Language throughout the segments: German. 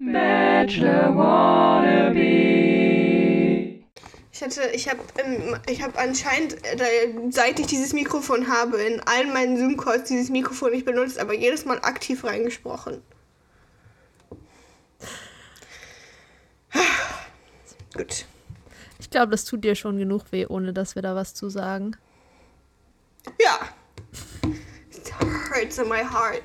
Bachelor Wannabe. Ich hatte, ich habe, ich habe anscheinend, äh, seit ich dieses Mikrofon habe, in allen meinen Zoom-Calls dieses Mikrofon nicht benutzt, aber jedes Mal aktiv reingesprochen. Gut. Ich glaube, das tut dir schon genug weh, ohne dass wir da was zu sagen. Ja. It hurts in my heart.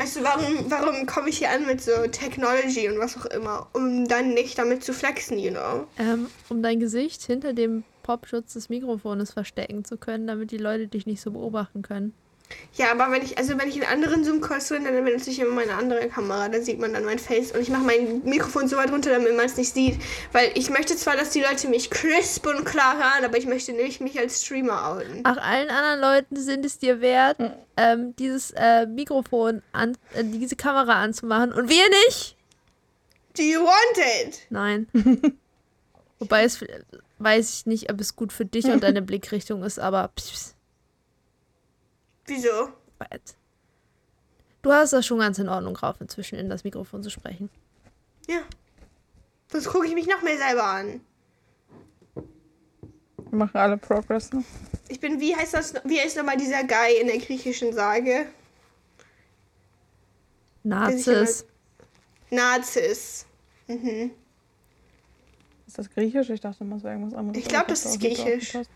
Weißt du, warum, warum komme ich hier an mit so Technology und was auch immer? Um dann nicht damit zu flexen, you know? Ähm, um dein Gesicht hinter dem Popschutz des Mikrofones verstecken zu können, damit die Leute dich nicht so beobachten können. Ja, aber wenn ich, also wenn ich in anderen Zoom-Calls bin, dann benutze ich immer meine andere Kamera. Da sieht man dann mein Face und ich mache mein Mikrofon so weit runter, damit man es nicht sieht. Weil ich möchte zwar, dass die Leute mich crisp und klar hören, aber ich möchte nicht mich als Streamer outen. Ach, allen anderen Leuten sind es dir wert, ähm, dieses äh, Mikrofon an, äh, diese Kamera anzumachen und wir nicht. Do you want it? Nein. Wobei es weiß ich nicht, ob es gut für dich und deine Blickrichtung ist, aber pss, Wieso? Du hast das schon ganz in Ordnung drauf, inzwischen in das Mikrofon zu sprechen. Ja. Sonst gucke ich mich noch mehr selber an. Wir machen alle Progress, ne? Ich bin, wie heißt das, wie heißt nochmal dieser Guy in der griechischen Sage? Nazis. Nazis. Mhm. Ist das griechisch? Ich dachte, das wäre irgendwas anderes. Ich glaub, aber das ist da griechisch. aufgepasst.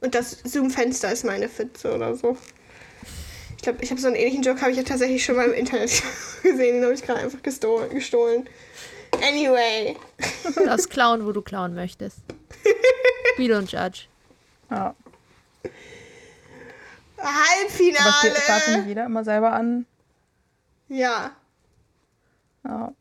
Und das Zoom-Fenster ist meine Pfütze oder so. Ich glaube, ich habe so einen ähnlichen Joke, habe ich ja tatsächlich schon mal im Internet gesehen. Den habe ich gerade einfach gestohlen. gestohlen. Anyway. Du darfst klauen, wo du klauen möchtest. We don't judge. Ja. Aber steht, startet nicht Halbfinale. jeder immer selber an. Ja, Ja.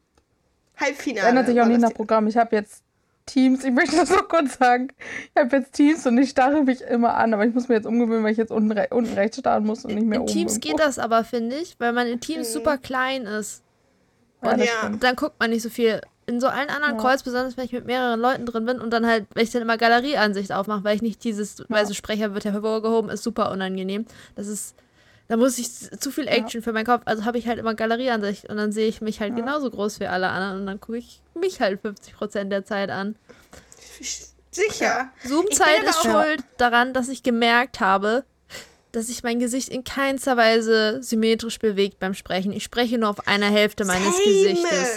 Halbfinale. Das ändert sich auch nicht nach Programm. Ich habe jetzt Teams, ich möchte das noch kurz sagen. Ich habe jetzt Teams und ich starre mich immer an, aber ich muss mir jetzt umgewöhnen, weil ich jetzt unten, re unten rechts starten muss und nicht mehr In oben. Teams irgendwo. geht das aber, finde ich, weil man in Teams Mhm. super klein ist. Ja, das Ja. Dann guckt man nicht so viel. In so allen anderen Ja. Calls, besonders wenn ich mit mehreren Leuten drin bin und dann halt, wenn ich dann immer Galerieansicht aufmache, weil ich nicht dieses, weil so Sprecher wird hervorgehoben, ist super unangenehm. Das ist, da muss ich zu viel Action für meinen Kopf. Also habe ich halt immer Galerieansicht und dann sehe ich mich halt Ja. genauso groß wie alle anderen und dann gucke ich mich halt 50% der Zeit an. Sicher. Zoom-Zeit ist schuld daran, dass ich gemerkt habe, dass sich mein Gesicht in keinster Weise symmetrisch bewegt beim Sprechen. Ich spreche nur auf einer Hälfte meines Same. Gesichtes.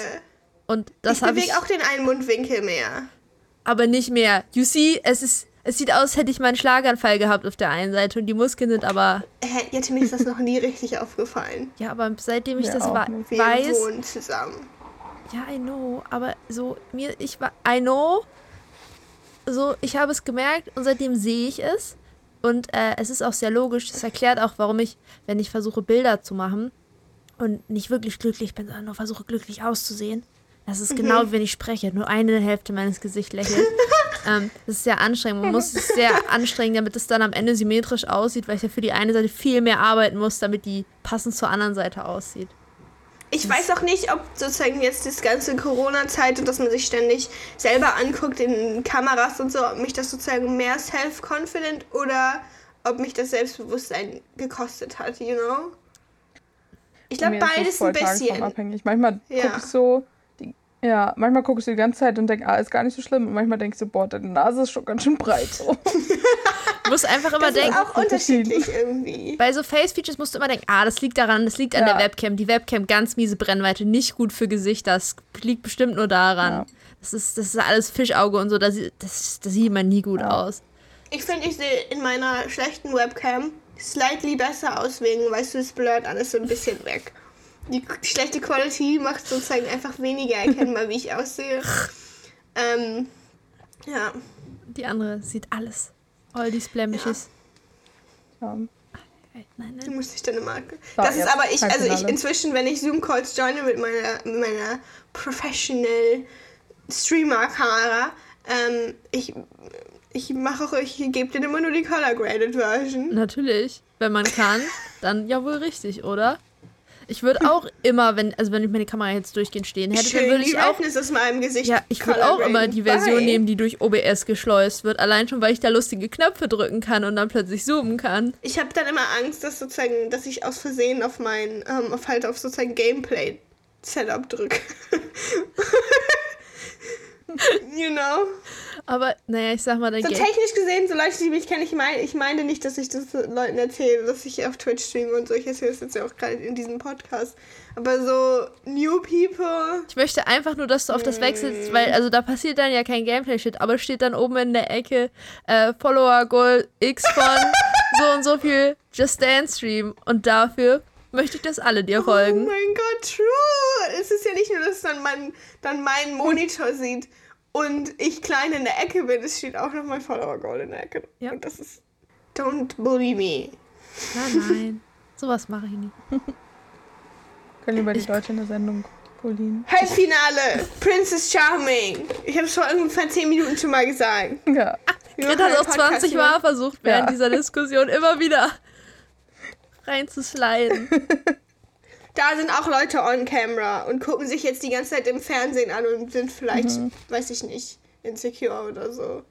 Und das ich bewege ich auch den einen Mundwinkel mehr. aber nicht mehr. You see, es ist es sieht aus, hätte ich meinen Schlaganfall gehabt auf der einen Seite und die Muskeln sind aber Hä, Jette, mir ist das noch nie richtig aufgefallen. ja, aber seitdem ich Mir das wa-. Wir weiß, wohnen zusammen. ja, I know, aber so mir ich war I know so ich habe es gemerkt und seitdem sehe ich es und äh, es ist auch sehr logisch. Das erklärt auch, warum ich, wenn ich versuche Bilder zu machen und nicht wirklich glücklich bin, sondern nur versuche glücklich auszusehen. Das ist genau wie wenn ich spreche, nur eine Hälfte meines Gesichts lächelt. ähm, das ist sehr anstrengend. Man muss es sehr anstrengen, damit es dann am Ende symmetrisch aussieht, weil ich ja für die eine Seite viel mehr arbeiten muss, damit die passend zur anderen Seite aussieht. Ich weiß auch nicht, ob sozusagen jetzt das ganze Corona-Zeit und dass man sich ständig selber anguckt in Kameras und so, ob mich das sozusagen mehr self-confident oder ob mich das Selbstbewusstsein gekostet hat, you know? Ich glaube beides ein bisschen. tagesformabhängig. Manchmal Ja. gucke ich so, ja, manchmal gucke ich die ganze Zeit und denke, ah, ist gar nicht so schlimm. Und manchmal denke ich so, boah, deine Nase ist schon ganz schön breit. So. Du musst einfach immer Das ist denken, auch unterschiedlich irgendwie. Bei so Face-Features musst du immer denken, ah, das liegt daran, das liegt an Ja. der Webcam. Die Webcam, ganz miese Brennweite, nicht gut für Gesichter. Das liegt bestimmt nur daran. Ja. Das, ist, das ist alles Fischauge und so, da sie- das, das sieht man nie gut Ja. aus. Ich finde, ich sehe in meiner schlechten Webcam slightly besser aus, wegen, weißt du, es blurrt alles so ein bisschen weg. Die schlechte Quality macht sozusagen einfach weniger erkennbar, wie ich aussehe. Ähm, ja. Die andere sieht alles. All these blemishes. Ja. Nein, nein. Du musst dich dann immer. So, Das ist aber ich, also ich inzwischen, wenn ich Zoom-Calls joine mit meiner, mit meiner Professional Streamer-Kamera, ähm, ich, ich mache auch, ich gebe dir immer nur die Color Graded Version. Natürlich. Wenn man kann, dann ja wohl richtig, oder? Ich würde auch immer, wenn, also wenn ich meine Kamera jetzt durchgehend stehen hätte, dann Schön würde die ich auch aus meinem Gesicht. Ja, ich würde auch immer die Version Bye. nehmen, die durch OBS geschleust wird. Allein schon, weil ich da lustige Knöpfe drücken kann und dann plötzlich zoomen kann. Ich habe dann immer Angst, dass sozusagen, dass ich aus Versehen auf mein, ähm, auf halt auf sozusagen Gameplay Setup drücke. you know. Aber naja, ich sag mal, dann So technisch gesehen, so Leute, die mich kennen, ich meine, ich meine nicht, dass ich das Leuten erzähle, dass ich auf Twitch streame und so. Ich erzähle das jetzt ja auch gerade in diesem Podcast. Aber so New People. Ich möchte einfach nur, dass du auf das wechselst, weil, also da passiert dann ja kein Gameplay-Shit, aber steht dann oben in der Ecke äh, Follower Goal X von so und so viel Just Dance Stream. Und dafür möchte ich, dass alle dir Oh folgen. mein Gott, true. Es ist ja nicht nur, dass dann man dann meinen Monitor sieht und ich klein in der Ecke bin. Es steht auch noch mein Follower Goal in der Ecke. Ja. Und das ist. Don't bully me. Nein, nein. Sowas mache ich nicht. Können lieber die Ich- Leute in der Sendung bullen. Halbfinale. Princess Charming. Ich habe es vor ungefähr 10 Minuten schon mal gesagt. Ja. Wir machen hat auch Podcast 20 über- Mal versucht, während Ja. dieser Diskussion immer wieder reinzusliden. Da sind auch Leute on camera und gucken sich jetzt die ganze Zeit im Fernsehen an und sind vielleicht, weiß ich nicht, insecure oder so.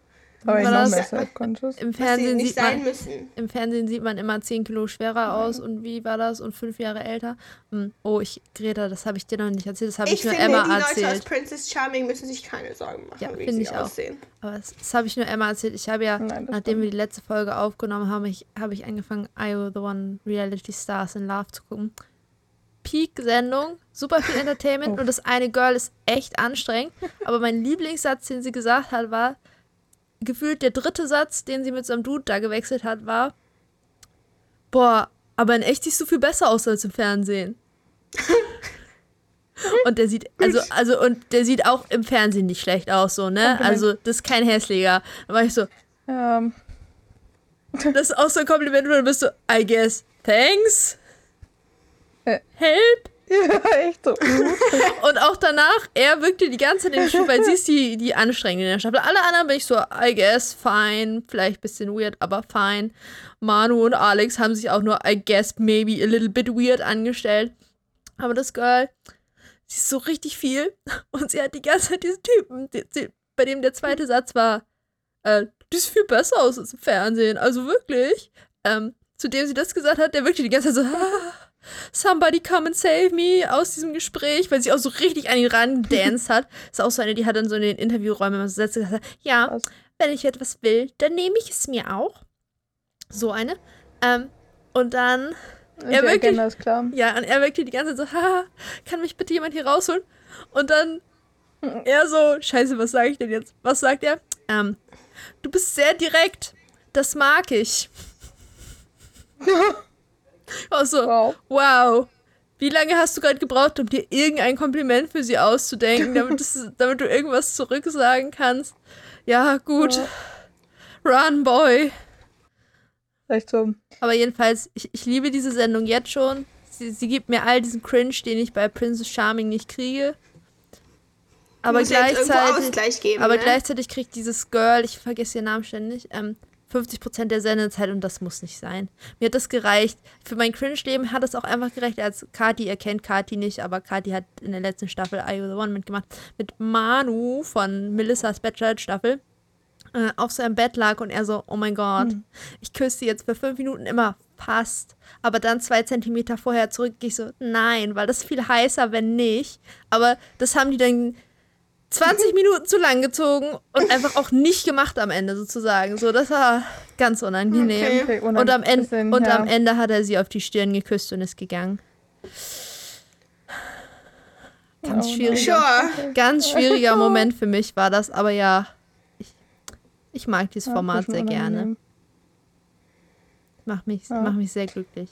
Aber ich War noch das- mehr self-conscious. Im Fernsehen, nicht sieht sein man, müssen. Im Fernsehen sieht man immer 10 Kilo schwerer aus und wie war das? Und fünf Jahre älter. Hm, Oh, ich, Greta, das habe ich dir noch nicht erzählt, das habe ich, Ich nur finde, Emma die Leute aus erzählt. Princess Charming müssen sich keine Sorgen machen, Ja, wie finde sie ich auch. aussehen. Aber das, das habe ich nur Emma erzählt. Ich habe ja, Nein, nachdem wir die letzte Folge aufgenommen haben, ich, habe ich angefangen, IO The One Reality Stars in Love zu gucken. Peak-Sendung, super viel Entertainment Oh. und das eine Girl ist echt anstrengend. Aber mein Lieblingssatz, den sie gesagt hat, war, gefühlt der dritte Satz, den sie mit so einem Dude da gewechselt hat, war, boah, aber in echt siehst du viel besser aus als im Fernsehen. und der sieht, also, also, und der sieht auch im Fernsehen nicht schlecht aus, so, ne? Kompliment. Also, das ist kein hässlicher. Da war ich so, Ja, das ist auch so ein Kompliment, und du bist so, I guess, thanks. Äh. Help. ja, echt so. Und auch danach, er wirkte die ganze Zeit in der Staffel, weil sie ist die, die anstrengende in der Staffel. Alle anderen bin ich so, I guess, fine. Vielleicht ein bisschen weird, aber fine. Manu und Alex haben sich auch nur, I guess, maybe a little bit weird angestellt. Aber das Girl, sie ist so richtig viel. Und sie hat die ganze Zeit diesen Typen, die, die, bei dem der zweite Satz war, äh, die sieht viel besser aus als im Fernsehen. Also wirklich. Ähm, zu dem sie das gesagt hat, der wirkte die ganze Zeit so, somebody come and save me aus diesem Gespräch, weil sie auch so richtig an ihn rangedanced hat. Ist auch so eine, die hat dann so in den Interviewräumen immer so Sätze gesagt, ja, wenn ich etwas will, dann nehme ich es mir auch. So eine. Ähm, und dann, Ja, wirklich. Agenda ist klar. ja, und er wirkte die ganze Zeit so, haha, kann mich bitte jemand hier rausholen? Und dann er so, scheiße, was sage ich denn jetzt? Was sagt er? Ähm, du bist sehr direkt. Das mag ich. Auch so, Wow. wow. Wie lange hast du gerade gebraucht, um dir irgendein Kompliment für sie auszudenken, damit, es, damit du irgendwas zurücksagen kannst? Ja, gut. Run, Boy. Echt so. Aber jedenfalls, ich, ich liebe diese Sendung jetzt schon. Sie, sie gibt mir all diesen Cringe, den ich bei Princess Charming nicht kriege. Aber ja gleichzeitig, geben. aber ne? gleichzeitig kriegt dieses Girl, ich vergesse ihren Namen ständig, ähm, 50% der Sendezeit und das muss nicht sein. Mir hat das gereicht. Für mein Cringe-Leben hat es auch einfach gereicht, als Kati, ihr kennt Kati nicht, aber Kati hat in der letzten Staffel I The One mitgemacht, mit Manu von Melissas Bachelor-Staffel äh, auf seinem Bett lag und er so, oh mein Gott, ich küsse sie jetzt für fünf Minuten immer fast, aber dann zwei Zentimeter vorher zurück, ich so, nein, weil das ist viel heißer, wenn nicht. Aber das haben die dann 20 Minuten zu lang gezogen und einfach auch nicht gemacht am Ende sozusagen. So, das war ganz unangenehm. Okay. Okay, Und, am, Ende, bisschen, und ja. am Ende hat er sie auf die Stirn geküsst und ist gegangen. Ganz Oh schwieriger, Sure. ganz schwieriger Moment für mich war das, aber ja, ich, ich mag dieses Ja, Format sehr gerne. Macht mich, Ja. macht mich sehr glücklich.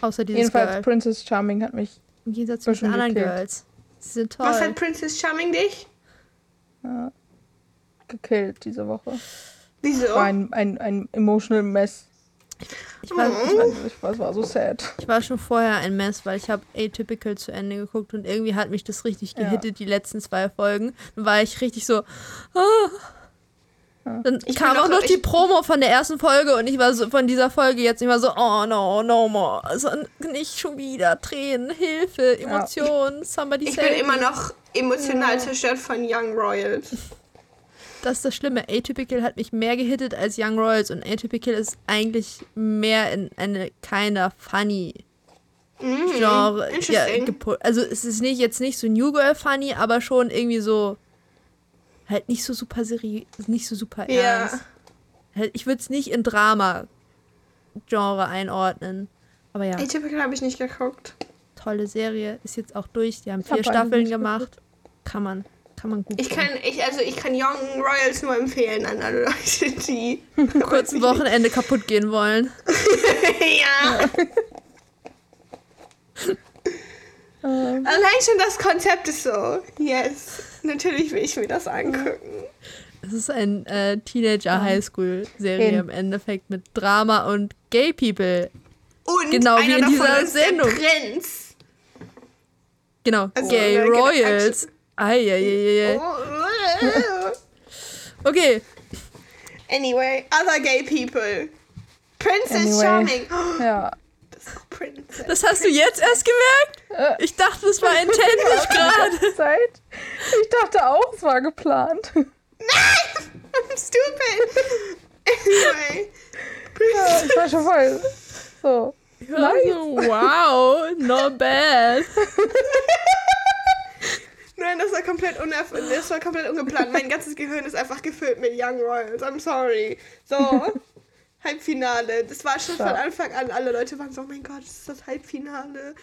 Außer dieses Jedenfalls Girl. Princess Charming hat mich Im Gegensatz zu den anderen gekillt. Girls. Sie sind toll. Was hat Princess Charming dich? Äh, gekillt diese Woche. Wieso? War ein, ein, ein emotional mess. ich, war, Ich weiß nicht, was war so sad. ich war schon vorher ein Mess, weil ich habe Atypical zu Ende geguckt und irgendwie hat mich das richtig Ja. gehittet, die letzten zwei Folgen. Dann war ich richtig so. Ah. Dann Ich kam auch noch- noch die ich- Promo von der ersten Folge und ich war so von dieser Folge jetzt immer so, oh no, no more. Also nicht schon wieder. Tränen, Hilfe, Emotionen, somebody Ich save bin immer me. noch emotional zerstört von Young Royals. Das ist das Schlimme. Atypical hat mich mehr gehittet als Young Royals und Atypical ist eigentlich mehr in eine keiner funny Genre. Ja, also es ist nicht jetzt nicht so New Girl Funny, aber schon irgendwie so halt nicht so super seriös, nicht so super Ja. ernst. Halt, ich würde es nicht in Drama Genre einordnen. Aber ja, Atypical habe ich nicht geguckt. tolle Serie, ist jetzt auch durch. Die haben hab vier beide Staffeln gemacht. Kann man, kann man gut Ich kann, ich, also ich kann Young Royals nur empfehlen an alle Leute, die kurz ein Wochenende kaputt gehen wollen. ja. Allein schon das Konzept ist so. Yes. Natürlich will ich mir das angucken. Es ist ein äh, Teenager-Highschool-Serie In- im Endeffekt mit Drama und Gay People. Und Genau wie in dieser Sendung. Prinz. Genau, Also, Gay äh, genau, Royals. Eieieiei. Okay, Anyway, other gay people. Princess Anyway. Charming. Ja. das ist Princess. das hast du jetzt erst gemerkt? Äh, Ich dachte, das war intended gerade. Zeit. Ich dachte auch, es war geplant. I'm stupid. Anyway. Ja, ich war schon voll. So. Also, wow, not bad. Nein, das war komplett unerf das war komplett ungeplant. Mein ganzes Gehirn ist einfach gefüllt mit Young Royals. I'm sorry. So, Halbfinale. Das war schon von Ja. Anfang an. Alle Leute waren so, oh mein Gott, das ist das Halbfinale.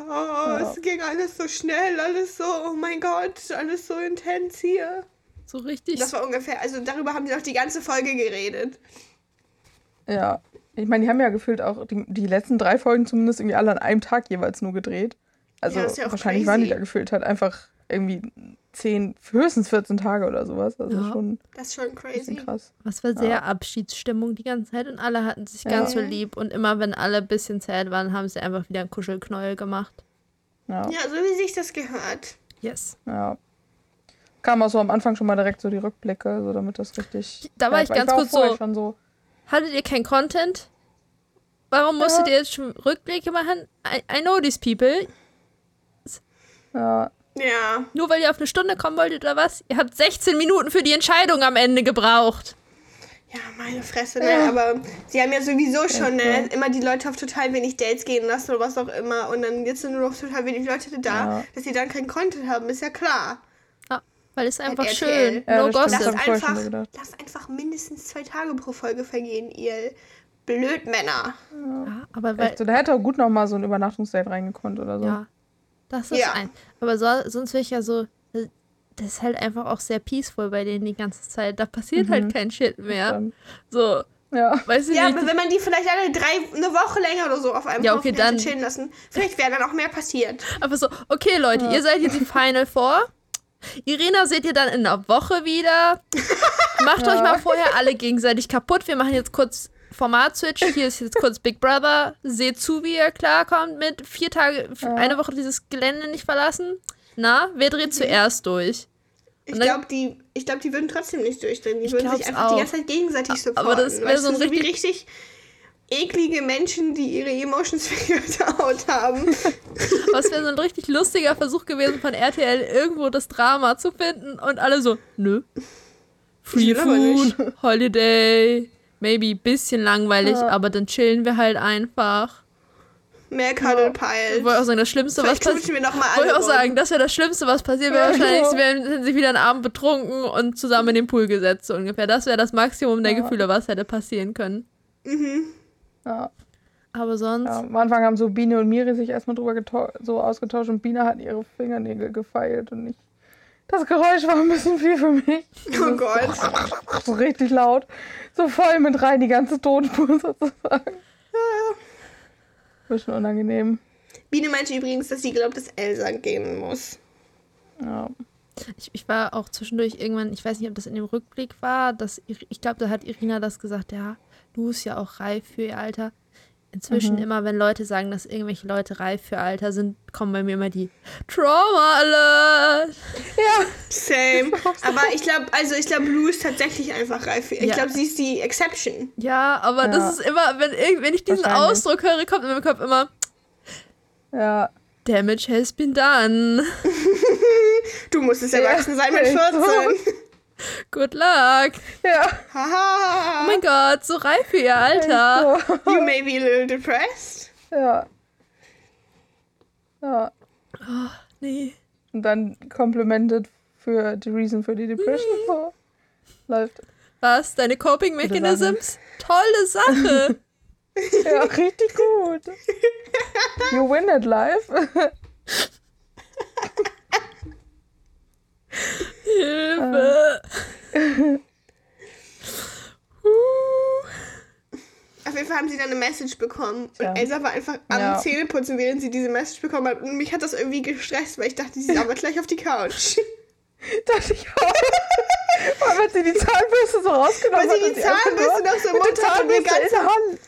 Oh, es ging alles so schnell, alles so, oh mein Gott, alles so intens hier. So richtig. Das war ungefähr, also darüber haben sie doch die ganze Folge geredet. Ja. Ich meine, die haben ja gefühlt auch die, die letzten drei Folgen zumindest irgendwie alle an einem Tag jeweils nur gedreht. Also Ja, ist ja auch wahrscheinlich waren die crazy. da gefühlt halt einfach irgendwie 10, höchstens 14 Tage oder sowas. Also Ja. schon Das ist schon crazy. krass. Was war sehr Abschiedsstimmung die ganze Zeit und alle hatten sich ganz so Ja. lieb und immer wenn alle ein bisschen sad waren, haben sie einfach wieder einen Kuschelknäuel gemacht. Ja. Ja, so wie sich das gehört. Yes. ja. Kam auch so am Anfang schon mal direkt so die Rückblicke, so damit das richtig. Da war ich ganz auch kurz vorher so- Schon so Hattet ihr kein Content? Warum musstet ihr jetzt schon Rückblicke machen? I, I know these people. ja, Ja. Nur weil ihr auf eine Stunde kommen wolltet oder was? Ihr habt 16 Minuten für die Entscheidung am Ende gebraucht. Ja, meine Fresse, ne? Aber sie haben ja sowieso schon ne, immer die Leute auf total wenig Dates gehen lassen oder was auch immer. Und dann jetzt sind nur noch total wenig Leute da, Ja. dass sie dann keinen Content haben, ist ja klar. Ja, weil es einfach RTL. schön. Ja, no gossip. Schon einfach, lasst einfach mindestens zwei Tage pro Folge vergehen, ihr Blödmänner. Ja, aber weil, echt so. Da hätte auch gut noch mal so ein Übernachtungsdate reingekonnt oder so. ja, das ist Ja. ein. Aber so, sonst wäre ich ja so, das- das ist halt einfach auch sehr peaceful bei denen die ganze Zeit. Da passiert halt kein Shit mehr. So, ja. weißt du Ja, nicht? aber wenn man die vielleicht alle drei, eine Woche länger oder so auf einem Ja, okay, dann- chillen lassen, vielleicht wäre dann auch mehr passiert. Aber so, okay, Leute, ihr seid jetzt im Final Four. Irina seht ihr dann in einer Woche wieder. Macht euch mal vorher alle gegenseitig kaputt. Wir machen jetzt kurz Format-Switch. Hier ist jetzt kurz Big Brother. Seht zu, wie ihr klarkommt mit vier Tage, eine Woche dieses Gelände nicht verlassen. Na, wer dreht zuerst durch? Ich Und dann- glaube, die, ich glaub, die würden trotzdem nicht durchdrehen. Die würden sich einfach auch. die ganze Zeit gegenseitig supporten. aber das wär weißt so ein so wie richtig- richtig eklige Menschen, die ihre Emotions out haben. Was wäre so ein richtig lustiger Versuch gewesen von RTL, irgendwo das Drama zu finden und alle so, nö. Free. Food, Holiday, maybe bisschen langweilig, Ja. aber dann chillen wir halt einfach. Mehr Cuddle Ich wollte auch sagen, das Schlimmste, was passiert. Wollte auch sagen, das wäre das Schlimmste, was passiert wäre. Ja, Wahrscheinlich, genau. sie wären, hätten sich wieder einen Abend betrunken und zusammen in den Pool gesetzt, so ungefähr. Das wäre das Maximum der Ja. Gefühle, was hätte passieren können. Ja. Aber sonst, Ja, am Anfang haben so Biene und Miri sich erstmal drüber so ausgetauscht und Biene hat ihre Fingernägel gefeilt und ich. Das Geräusch war ein bisschen viel für mich. Oh Gott. So richtig laut. So voll mit rein, die ganze Tonspur sozusagen. Bisschen unangenehm. Biene meinte übrigens, dass sie glaubt, dass Elsa gehen muss. Ja. ich, ich war auch zwischendurch irgendwann, ich weiß nicht, ob das in dem Rückblick war, dass ich glaube, da hat Irina das gesagt, ja, du bist ja auch reif für ihr Alter. Inzwischen immer, wenn Leute sagen, dass irgendwelche Leute reif für Alter sind, kommen bei mir immer die Trauma Alert. Ja. Same. Aber ich glaube, also ich glaube, Lou ist tatsächlich einfach reif. für- Ich Ja. glaube, sie ist die Exception. Ja, aber Ja. das ist immer, wenn, wenn ich diesen. Ausdruck höre, kommt in meinem Kopf immer Ja. Damage has been done. Du musstest Ja, erwachsen sein mit echt so. 14. Good luck. Ja. Oh mein Gott, so reif für ihr Alter. So. You may be a little depressed. Ja. Ja. Nee. Und dann complimented für die Reason für die Depression. So. Läuft. Was? Deine Coping Mechanisms? Tolle Sache. Ja, richtig gut. You win at life. Hilfe. Auf jeden Fall haben sie dann eine Message bekommen. Und Ja. Elsa war einfach am Ja. Zähneputzen, während sie diese Message bekommen hat. Und mich hat das irgendwie gestresst, weil ich dachte, sie ist aber gleich auf die Couch. Dachte ich auch. Vor allem, als sie die Zahnbürste so rausgenommen Weil sie hat. die und Zahnbürste noch so im Mund hat und der ganzer- Hand.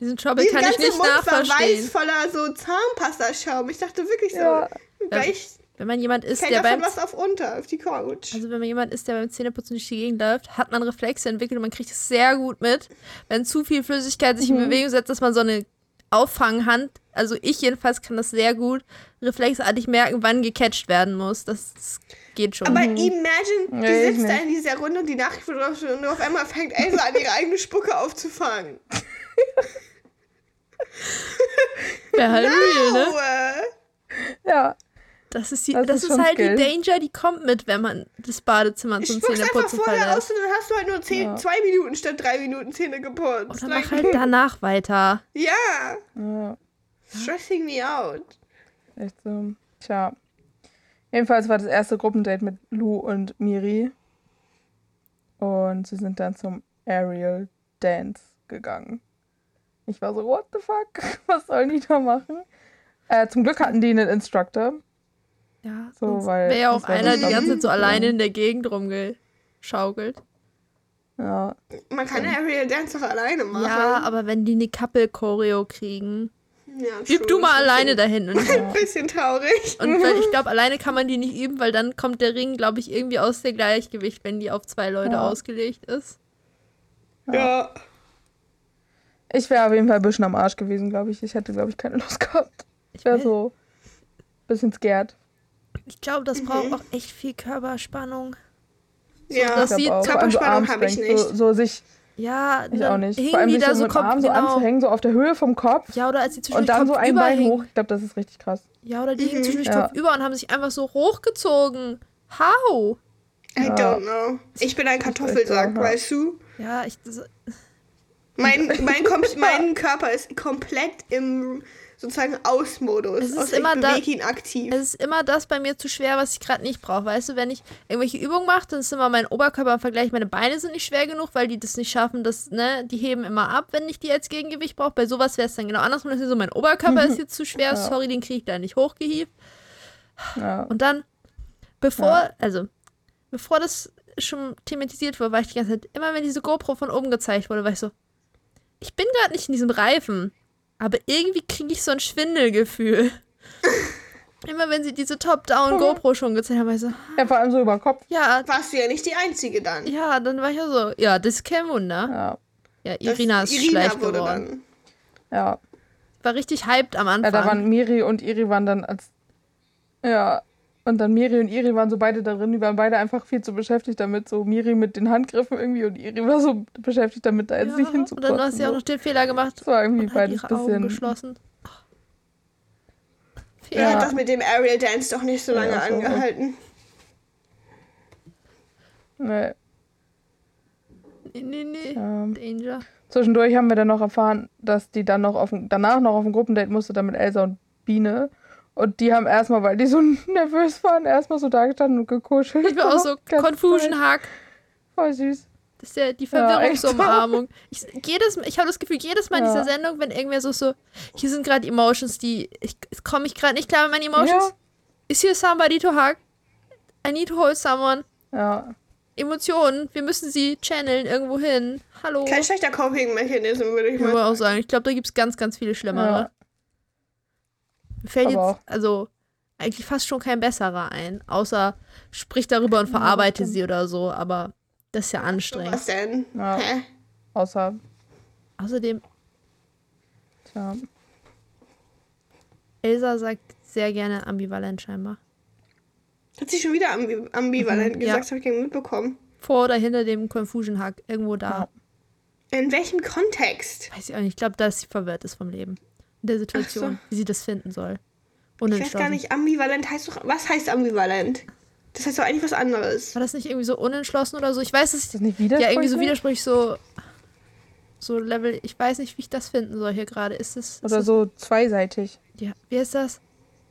Diesen Trouble kann ich nicht Mund war weiß nachverstehen. voller so Zahnpastaschaum. Ich dachte wirklich so, Ja. gleich Wenn man jemand ist, fällt der beim was auf unter, auf die Couch. Also wenn man jemand ist, der beim Zähneputzen durch die Gegend läuft, hat man Reflexe entwickelt und man kriegt es sehr gut mit, wenn zu viel Flüssigkeit sich in Mhm. Bewegung setzt, dass man so eine Auffanghand, also ich jedenfalls kann das sehr gut, reflexartig merken, wann gecatcht werden muss. Das, das geht schon. Aber imagine, die Nee, ich sitzt da in dieser Runde und die Nachricht wird und nur auf einmal fängt Elsa an, ihre eigene Spucke aufzufangen. Wäre halt real, ne? Aua. Ja. Das ist, die, Das das ist halt Skill. die Danger, die kommt mit, wenn man das Badezimmer zum Spuck's einfach Zähneputzen vorher aus verlässt. und dann hast du halt nur zehn, Ja. zwei Minuten statt drei Minuten Zähne geputzt. Oder Like, mach halt danach weiter. ja, ja. stressing me out. Echt so. Tja. Jedenfalls war das erste Gruppendate mit Lou und Miri. Und sie sind dann zum Aerial Dance gegangen. Ich war so, what the fuck? Was sollen die da machen? Äh, zum Glück hatten die einen Instructor. Ja, So, weil wäre ja auch wär einer die ganze Zeit so ja. alleine in der Gegend rumgeschaukelt. Ja. Man kann Aerial Dance doch alleine machen. Ja, aber wenn die eine Couple-Choreo kriegen, ja üb true, du mal alleine dahin. Und, Ein bisschen traurig. und weil ich glaube, alleine kann man die nicht üben, weil dann kommt der Ring, glaube ich, irgendwie aus der Gleichgewicht, wenn die auf zwei Leute Ja. ausgelegt ist. Ja. Ich wäre auf jeden Fall ein bisschen am Arsch gewesen, glaube ich. Ich hätte, glaube ich, keine Lust gehabt. Ich wäre so ein bisschen scared. Ich glaube, das braucht auch echt viel Körperspannung. Ja, das Ich sieht- auch, so Körperspannung habe ich nicht. So, so sich, Ja, ich dann auch nicht. Vor allem die sich da so so Kopf, Arm so genau. anzuhängen, so auf der Höhe vom Kopf. Ja, oder als sie Und zwischendurch dann so Kopf ein Bein hoch. Ich glaube, das ist richtig krass. Ja, oder die hingen zwischendurch Ja. Kopf über und haben sich einfach so hochgezogen. How? I Ja. don't know. Ich bin ein Kartoffelsack, so, weißt du? Ja, ich. Das, Mein, mein, mein Körper ist komplett im sozusagen Ausmodus. Es ist außer immer ich ihn aktiv. Es ist immer das bei mir zu schwer, was ich gerade nicht brauche. Weißt du, wenn ich irgendwelche Übungen mache, dann ist immer mein Oberkörper im Vergleich. Meine Beine sind nicht schwer genug, weil die das nicht schaffen. Das, ne, die heben immer ab, wenn ich die als Gegengewicht brauche. Bei sowas wäre es dann genau andersrum. Das ist so, mein Oberkörper ist jetzt zu schwer. Ja. Sorry, den kriege ich da nicht hochgehievt. Ja. Und dann, bevor, Ja. also, bevor das schon thematisiert wurde, war ich die ganze Zeit, immer wenn diese GoPro von oben gezeigt wurde, war ich so, ich bin gerade nicht in diesem Reifen, aber irgendwie kriege ich so ein Schwindelgefühl. immer wenn sie diese Top-Down GoPro schon gezeigt haben, war ich so, ja, vor allem so über Kopf. ja, Warst du ja nicht die Einzige dann. ja, dann war ich ja so, ja, das ist kein Wunder. Ja. Ja, Das- Irina ist schlecht geworden. Ja. War richtig hyped am ja, Anfang. da waren Miri und Iri waren dann als. Ja. Und dann Miri und Iri waren so beide darin, die waren beide einfach viel zu beschäftigt damit, so Miri mit den Handgriffen irgendwie und Iri war so beschäftigt damit, da jetzt ja, nicht und hinzukommen. dann hast du ja auch noch den Fehler gemacht. Das war irgendwie und hat beides ihre Augen bisschen. geschlossen. Er Ja. hat das mit dem Aerial Dance doch nicht so Ja, lange so. angehalten. Nee, Nee, nee, nee. ähm, Danger. Zwischendurch haben wir dann noch erfahren, dass die dann noch auf ein, danach noch auf ein Gruppendate musste, dann mit Elsa und Biene. Und die haben erstmal, weil die so nervös waren, erstmal so da gestanden und gekuschelt. Ich war auch so Confusion Hack. Voll süß. Das ist ja die Ja. Verwirrungsumarmung. ich, jedes, ich habe das Gefühl, jedes Mal in Ja. dieser Sendung, wenn irgendwer so, so hier sind gerade Emotions, die, ich komme ich gerade nicht klar mit meinen Emotions. Ja. Is here somebody to hug? I need to hold someone. Ja. Emotionen, wir müssen sie channeln irgendwo hin. Hallo. Kein schlechter Coping-Mechanismus, würde ich Ich mal würde auch sagen. sagen, ich glaube, da gibt es ganz, ganz viele schlimmere. Mir fällt Aber jetzt, also eigentlich fast schon kein besserer ein, außer sprich darüber und verarbeite sie oder so, aber das ist ja anstrengend. Was denn? Ja. Hä? Außer, Außerdem, tja. Elsa sagt sehr gerne ambivalent scheinbar. Hat sie schon wieder ambi ambivalent Mhm, gesagt, ja. das habe ich gar mitbekommen. Vor oder hinter dem Confusion Hack, irgendwo da. Ja. In welchem Kontext? Weiß ich auch nicht. Ich glaube, dass sie verwirrt ist vom Leben. In der Situation, wie sie das finden soll. Ich weiß gar nicht, ambivalent heißt doch. Was heißt ambivalent? Das heißt doch eigentlich was anderes. War das nicht irgendwie so unentschlossen oder so? Ich weiß, ich das nicht Ja, irgendwie so widersprüchlich? so. So Level. Ich weiß nicht, wie ich das finden soll hier gerade. Ist es. Oder das, so zweiseitig. Ja, wie ist das?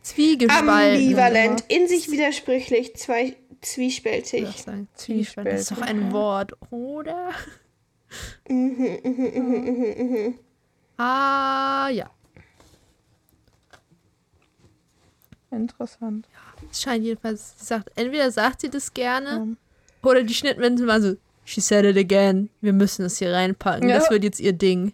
Zwiegespalten. Ambivalent, in sich widersprüchlich, zwei, Ich zwiespältig. auch sagen, Zwiespalt. Das ist doch ein Wort, oder? Mhm, Ah, ja. Interessant. Es scheint jedenfalls, sie sagt, entweder sagt sie das gerne Ja. oder die Schnittmenschen war so, she said it again, wir müssen das hier reinpacken, Ja. das wird jetzt ihr Ding.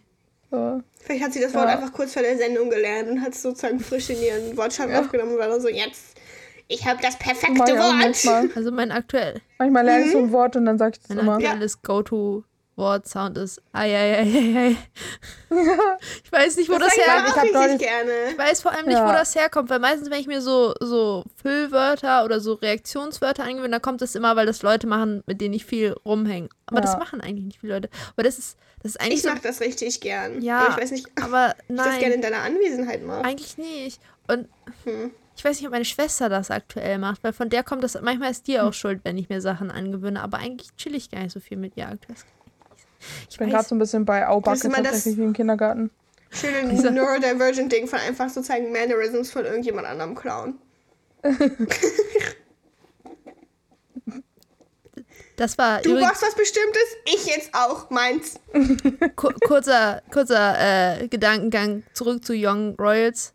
So. Vielleicht hat sie das Wort Ja. einfach kurz vor der Sendung gelernt und hat es sozusagen frisch in ihren Wortschatz Ja. aufgenommen und war dann so, jetzt, ich habe das perfekte Wort. manchmal. Also mein aktuell, Manchmal lerne Mhm. ich so ein Wort und dann sage ich das mein immer. aktuelles Go-To-Wort-Sound ist ai, ai, ai, ai, ai. Ich weiß nicht, wo das, Das sag ich Ich gerne. Ich weiß vor allem nicht, Ja. wo das herkommt, weil meistens, wenn ich mir so, so Füllwörter oder so Reaktionswörter angewöhne, dann kommt das immer, weil das Leute machen, mit denen ich viel rumhänge. Aber das Ja. machen eigentlich nicht viele Leute. Aber das ist, das ist eigentlich Ich so. mag das richtig gern. Ja, Aber ich weiß nicht, Aber ich das gerne nein, in deiner Anwesenheit mache. eigentlich nicht. Und Hm. ich weiß nicht, ob meine Schwester das aktuell macht, weil von der kommt das, manchmal ist die Hm. auch schuld, wenn ich mir Sachen angewöhne, aber eigentlich chill ich gar nicht so viel mit ihr aktuell. Ich bin gerade so ein bisschen bei Aubacke tatsächlich wie im Kindergarten. Schöne Dieser- Neurodivergent-Ding von einfach sozusagen Mannerisms von irgendjemand anderem klauen. Das war Du brauchst was Bestimmtes, ich jetzt auch meins. ku kurzer, kurzer äh, Gedankengang zurück zu Young Royals.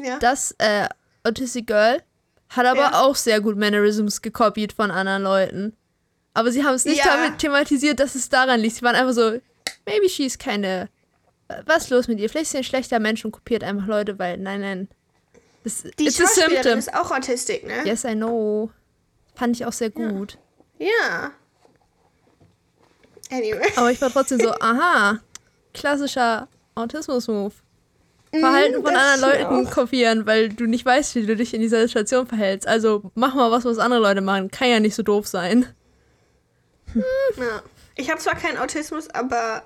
Ja. Das äh, Autistic Girl hat aber Ja. auch sehr gut Mannerisms gekopiert von anderen Leuten. Aber sie haben es nicht Ja. damit thematisiert, dass es daran liegt. Sie waren einfach so, maybe she's keine. äh, Was ist los mit ihr? Vielleicht ist sie ein schlechter Mensch und kopiert einfach Leute, weil, nein, nein. Das, Die it's Schauspielerin ist auch Autistik, ne? Yes, I know. Fand ich auch sehr gut. Ja. Anyway. Aber ich war trotzdem so, aha, klassischer Autismus-Move. Verhalten von das anderen Leuten auch. kopieren, weil du nicht weißt, wie du dich in dieser Situation verhältst. Also mach mal was, was andere Leute machen. Kann ja nicht so doof sein. Ja. Ich habe zwar keinen Autismus, aber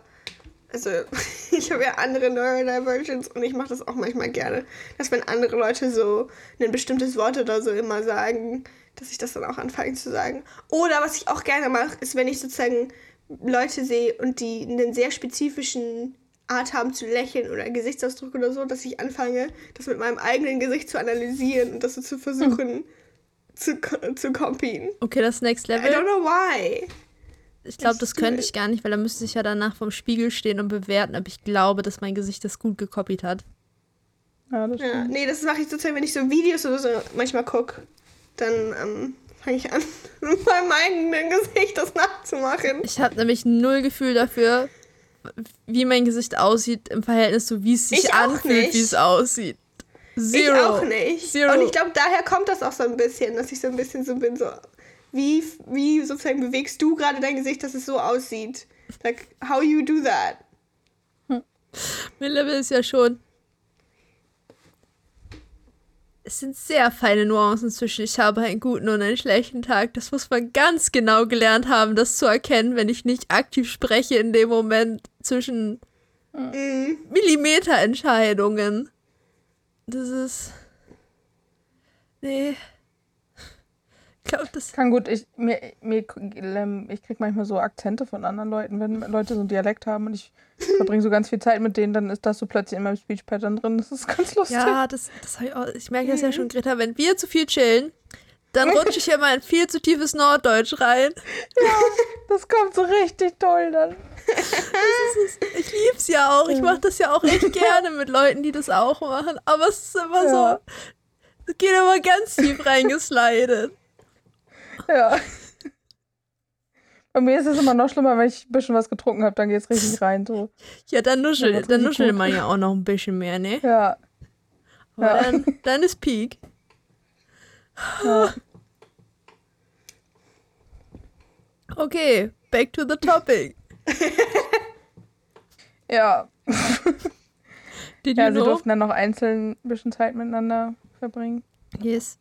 also ich habe ja andere Neurodivergence und ich mache das auch manchmal gerne, dass wenn andere Leute so ein bestimmtes Wort oder so immer sagen, dass ich das dann auch anfange zu sagen. Oder was ich auch gerne mache, ist, wenn ich sozusagen Leute sehe und die einen sehr spezifischen Art haben zu lächeln oder Gesichtsausdruck oder so, dass ich anfange, das mit meinem eigenen Gesicht zu analysieren und das so zu versuchen zu, ko- zu copien. Okay, das Next I don't Level. know why. Ich glaube, das könnte ich gar nicht, weil da müsste ich ja danach vom Spiegel stehen und bewerten, ob ich glaube, dass mein Gesicht das gut gekopiert hat. Ja, das Ja, stimmt. nee, das mache ich sozusagen, wenn ich so Videos oder so manchmal gucke. Dann ähm, fange ich an, mit meinem eigenen Gesicht das nachzumachen. Ich habe nämlich null Gefühl dafür, wie mein Gesicht aussieht im Verhältnis zu wie es sich Ich anfühlt, nicht. wie es aussieht. Zero. Ich auch nicht. Zero. Und ich glaube, daher kommt das auch so ein bisschen, dass ich so ein bisschen so bin, so, wie, wie sozusagen bewegst du gerade dein Gesicht, dass es so aussieht? Like, how you do that? Mein Level ist ja schon. Es sind sehr feine Nuancen zwischen ich habe einen guten und einen schlechten Tag. Das muss man ganz genau gelernt haben, das zu erkennen, wenn ich nicht aktiv spreche in dem Moment zwischen Mm. Millimeterentscheidungen. Das ist. Nee. Glaube, das. Kann gut, ich, mir, mir, ich krieg manchmal so Akzente von anderen Leuten, wenn Leute so einen Dialekt haben und ich verbringe so ganz viel Zeit mit denen, dann ist das so plötzlich in meinem Speech Pattern drin. Das ist ganz lustig. Ja, das, das ich auch. Ich merke das ja schon, Greta. Wenn wir zu viel chillen, dann rutsche ich immer in viel zu tiefes Norddeutsch rein. Das kommt so richtig toll dann. Ich lieb's ja auch. Ich mache das ja auch echt gerne mit Leuten, die das auch machen. Aber es ist immer Ja. so. Es geht immer ganz tief reingeslidet. Ja. Bei mir ist es immer noch schlimmer, wenn ich ein bisschen was getrunken habe, dann geht's richtig rein. So. Ja, dann Ja, nuschelt, das dann nuschelt man ja auch noch ein bisschen mehr, ne? Ja. Aber Ja. dann, dann ist Peak. ja. Okay, back to the topic. Ja. Did Ja, sie know? durften dann noch einzeln ein bisschen Zeit miteinander verbringen. Yes.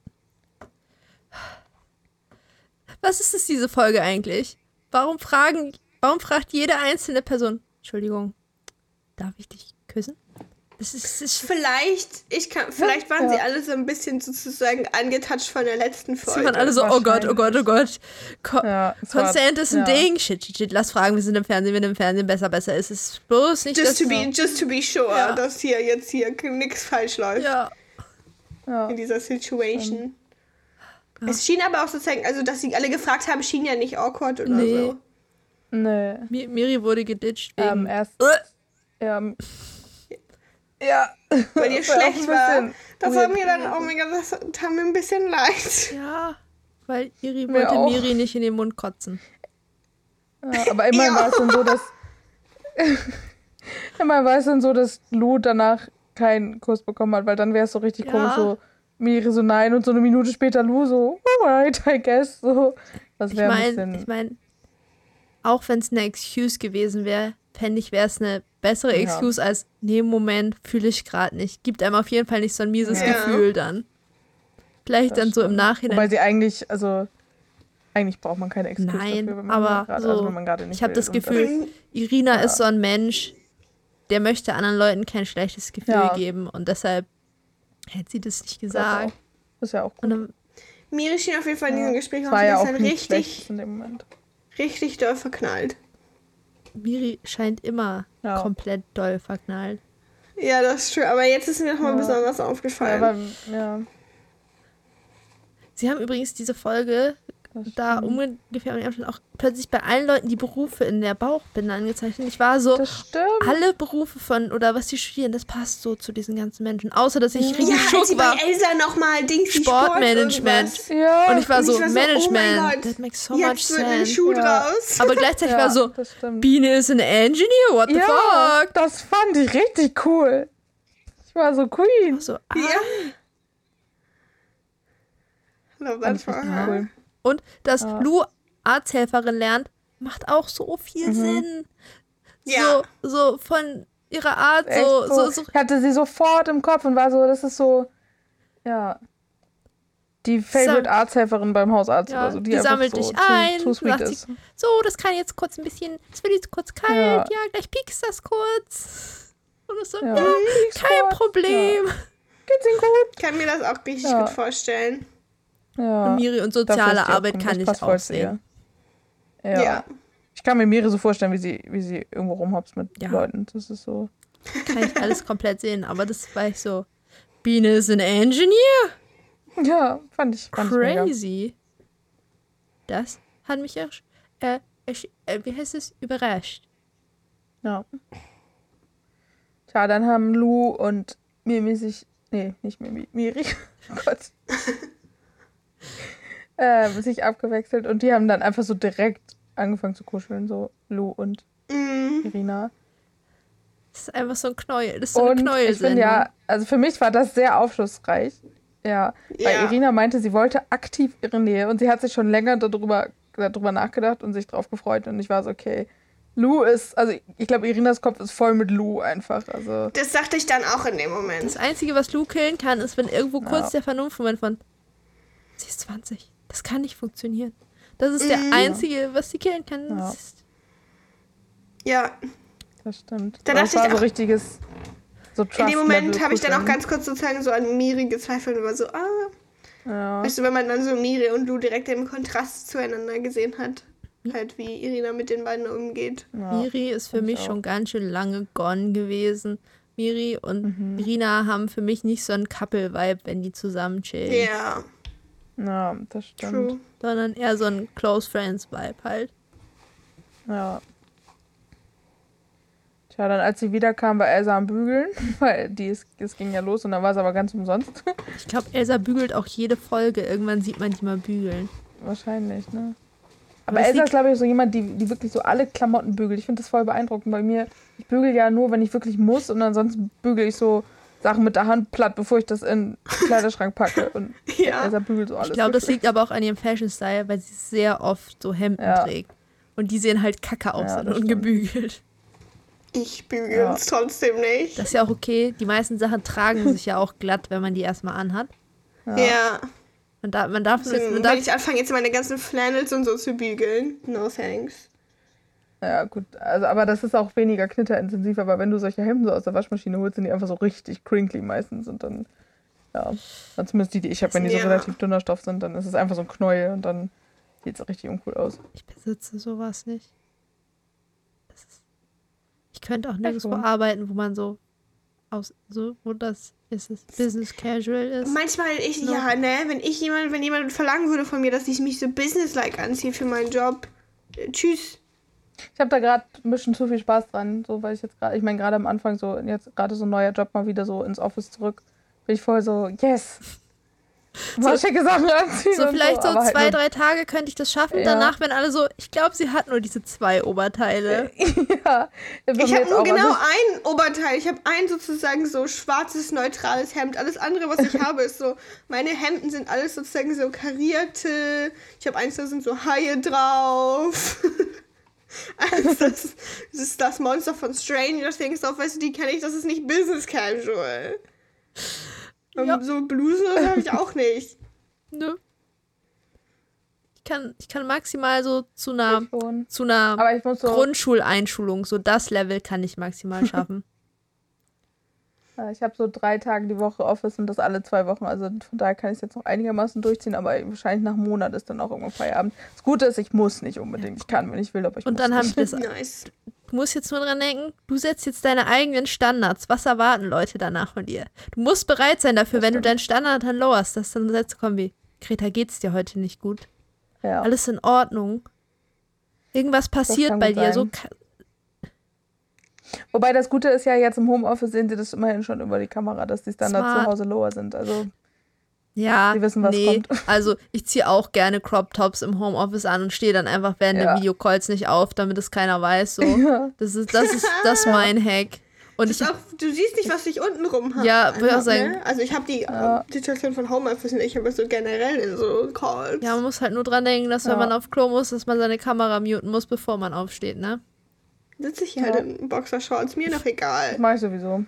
Was ist es, diese Folge eigentlich? Warum fragen, warum fragt jede einzelne Person, Entschuldigung, darf ich dich küssen? Das ist, das ist Vielleicht, ich kann, vielleicht waren Ja. sie alle so ein bisschen sozusagen angetatscht von der letzten sie Folge. waren alle so, oh Gott, oh Gott, oh Gott. Co Ja, es war- Consent ist ein ja. Ding. Shit, shit, shit. Lass fragen, wir sind im Fernsehen, wir sind im Fernsehen. Besser, besser. Es ist bloß nicht just das. to be, just to be sure, Ja. dass hier jetzt hier nichts falsch läuft ja. Ja. in dieser Situation. Es schien aber auch sozusagen, also dass sie alle gefragt haben, schien ja nicht awkward oder Nee. so. Nee. Mi- Miri wurde geditcht wegen. Ähm, erst. Äh, Ja. Ja. Weil ihr schlecht war. Das war mir dann, oh mein Gott, das tat mir ein bisschen leid. ja. Weil Iri Mir wollte auch. Miri nicht in den Mund kotzen. Ja, aber immerhin Ja. war es dann so, dass. immerhin war es dann so, dass Lou danach keinen Kuss bekommen hat, weil dann wäre es so richtig Ja. komisch, so Miri so nein und so eine Minute später Lou so, alright, I guess. So. Das Ich wäre ein meine, bisschen. ich mein, auch wenn es eine Excuse gewesen wäre, fände ich, wäre es eine bessere Ja. Excuse als, nee, Moment, fühle ich gerade nicht. Gibt einem auf jeden Fall nicht so ein mieses Ja. Gefühl dann. Vielleicht Das dann so im stimmt. Nachhinein. Wobei sie eigentlich, also. Eigentlich braucht man keine Excuse Nein, dafür, wenn man aber grad, so, also wenn man gerade nicht ich habe das Gefühl, Irina ist so ein Mensch, der möchte anderen Leuten kein schlechtes Gefühl Ja. geben und deshalb hätte sie das nicht das gesagt. auch. Ist ja auch gut. Und dann, Miri schien auf jeden Fall in diesem Gespräch Es auch war die ja auch richtig, in dem Moment. richtig doll verknallt. Miri scheint immer Ja. komplett doll verknallt. Ja, das ist true. Aber jetzt ist mir nochmal Ja. besonders Ja, aufgefallen. aber, ja, Sie haben übrigens diese Folge das da ungefähr am Abstand auch plötzlich bei allen Leuten die Berufe in der Bauchbinde angezeichnet. Ich war so, alle Berufe von, oder was die studieren, das passt so zu diesen ganzen Menschen. Außer, dass ich richtig ja, schock war. bei Elsa nochmal Dings Sportmanagement. Sport. Ja. Und ich war Und so, ich war so, oh Management, Gott, that makes so much Jetzt ein sense. Schuh Ja. draus. Aber gleichzeitig ja, war so. Biene ist ein Engineer, what the fuck? das fand ich richtig cool. Ich war so Queen. So, ah. Ja. Love that for her. cool. Und dass Ja. Lou Arzthelferin lernt, macht auch so viel Sinn. Ja. So, so von ihrer Art, so, so, so, Ich hatte sie sofort im Kopf und war so, das ist so, ja, die Favorite Arzthelferin beim Hausarzt Ja, oder so, die, die sammelt so dich ein, too sweet sagt sie- ist. so, das kann jetzt kurz ein bisschen, es wird jetzt kurz kalt, Ja. ja, gleich piekst das kurz. Und so, Ja. ja, kein fort. Problem. Geht's Ihnen gut? Ich kann mir das auch richtig Ja. gut vorstellen. Ja. Miri und soziale Arbeit kann ich auch sehen. Ja. Ja. Ich kann mir Miri so vorstellen, wie sie, wie sie irgendwo rumhopst mit Ja. Leuten. Das ist so. Kann ich alles komplett sehen, aber das war ich so, Biene ist ein Engineer? Ja, fand ich, fand ich mega. Crazy. Das hat mich ersch äh, äh, wie heißt es, überrascht. Ja. Tja, dann haben Lou und Mimi sich. Nee, nicht Mimi, Miri. Oh Gott. ähm, sich abgewechselt und die haben dann einfach so direkt angefangen zu kuscheln, so Lou und Mhm. Irina. Das ist einfach so ein Knäuel. Das ist so eine Und ich finde ja, also für mich war das sehr aufschlussreich. Ja, weil Ja. Irina meinte, sie wollte aktiv ihre Nähe und sie hat sich schon länger darüber, darüber nachgedacht und sich drauf gefreut und ich war so, okay, Lou ist, also ich glaube, Irinas Kopf ist voll mit Lou einfach, also Das dachte ich dann auch in dem Moment. Das Einzige, was Lou killen kann, ist, wenn irgendwo kurz Ja. der Vernunftmoment von sie ist 20. Das kann nicht funktionieren. Das ist Mhm. der Einzige, was sie killen kann. Ja. Das ist- Ja, das stimmt. Da es war ich so auch- richtiges, so Trust in dem Moment habe ich dann auch ganz kurz sozusagen so an Miri gezweifelt und war so, ah. ja. Weißt du, wenn man dann so Miri und Lou direkt im Kontrast zueinander gesehen hat. Halt wie Irina mit den beiden umgeht. ja. Miri ist für mich auch. schon ganz schön lange gone gewesen. Miri und Mhm. Irina haben für mich nicht so einen Couple-Vibe, wenn die zusammen chillen. Ja, ja, das stimmt. true. Sondern eher so ein Close Friends-Vibe halt. Ja. Tja, dann als sie wiederkam, war Elsa am Bügeln, weil die ist, es ging ja los und dann war es aber ganz umsonst. Ich glaube, Elsa bügelt auch jede Folge. Irgendwann sieht man die mal bügeln. Wahrscheinlich, ne? Aber Elsa ist, glaube ich, so jemand, die, die wirklich so alle Klamotten bügelt. Ich finde das voll beeindruckend. Bei mir, ich bügel ja nur, wenn ich wirklich muss und ansonsten bügel ich so Sachen mit der Hand platt, bevor ich das in den Kleiderschrank packe. Und Ja. Bügelt so alles. Ich glaube, das liegt aber auch an ihrem Fashion-Style, weil sie sehr oft so Hemden Ja. trägt. Und die sehen halt kacke aus Ja, und ungebügelt. Ich bügel Ja. es trotzdem nicht. Das ist ja auch okay. Die meisten Sachen tragen sich ja auch glatt, wenn man die erstmal anhat. ja. Man darf, man darf, Deswegen, man wenn darf ich anfange, jetzt meine ganzen Flannels und so zu bügeln. No thanks. Ja, gut. Also, aber das ist auch weniger knitterintensiv. Aber wenn du solche Hemden so aus der Waschmaschine holst, sind die einfach so richtig crinkly meistens. Und dann, ja, dann zumindest die, die ich habe, wenn die so Ja. relativ dünner Stoff sind, dann ist es einfach so ein Knäuel und dann sieht es richtig uncool aus. Ich besitze sowas nicht. Das ist, ich könnte auch nirgendwo arbeiten, wo man so aus so, wo das ist es Business Casual ist. Manchmal ich, No. ja, ne, wenn ich jemand, wenn jemand verlangen würde von mir, dass ich mich so businesslike anziehe für meinen Job. äh, Tschüss. Ich habe da gerade ein bisschen zu viel Spaß dran, so weil ich jetzt gerade, ich meine gerade am Anfang so jetzt gerade so ein neuer Job mal wieder so ins Office zurück, bin ich voll so yes, mal schicke Sachen anziehen So vielleicht so aber halt zwei, nur- drei Tage könnte ich das schaffen. Ja. Danach, wenn alle so, ich glaube, sie hat nur diese zwei Oberteile. ja, Ich habe nur genau ein Oberteil. Ich habe ein sozusagen so schwarzes, neutrales Hemd. Alles andere, was ich habe, ist so, meine Hemden sind alles sozusagen so karierte. Ich habe eins, da sind so Haie drauf. Eins, das, das ist das Monster von Stranger Things drauf. Weißt du, die kenne ich, das ist nicht Business Casual. Und Ja. so Blusen, habe ich auch nicht. Nö. Ich kann, ich kann maximal so zu einer, zu einer Grundschuleinschulung, so das Level kann ich maximal schaffen. Äh, ich habe so drei Tage die Woche Office und das alle zwei Wochen, also von daher kann ich es jetzt noch einigermaßen durchziehen, aber wahrscheinlich nach einem Monat ist dann auch irgendwann Feierabend. Das Gute ist, ich muss nicht unbedingt, ich kann, wenn ich will, aber ich Und muss dann haben wir das. Nice. Du musst jetzt nur dran denken, du setzt jetzt deine eigenen Standards. Was erwarten Leute danach von dir? Du musst bereit sein dafür, wenn du deinen Standard dann lowerst, dass dann Sätze kommen wie, Greta, geht's dir heute nicht gut? ja. Alles in Ordnung? Irgendwas passiert bei dir, so sein. ka- Wobei das Gute ist ja, jetzt im Homeoffice sehen sie das immerhin schon über die Kamera, dass die Standards Smart. zu Hause lower sind. Also Ja, Sie wissen, was nee. kommt. Also ich ziehe auch gerne Crop Tops im Homeoffice an und stehe dann einfach während der Ja. Videocalls nicht auf, damit es keiner weiß. So. Ja. Das ist, das ist, das ist mein Hack. Und ich auch, du siehst nicht, was ich unten rum habe. Ja, würde auch sagen. Ne? Also ich habe die Ja. äh, Situation von Homeoffice nicht, aber so generell in so Calls. ja, man muss halt nur dran denken, dass wenn Ja. man auf Klo muss, dass man seine Kamera muten muss, bevor man aufsteht, ne? Sitze ich hier Ja. halt in Boxershorts, mir noch egal. Das mache ich sowieso.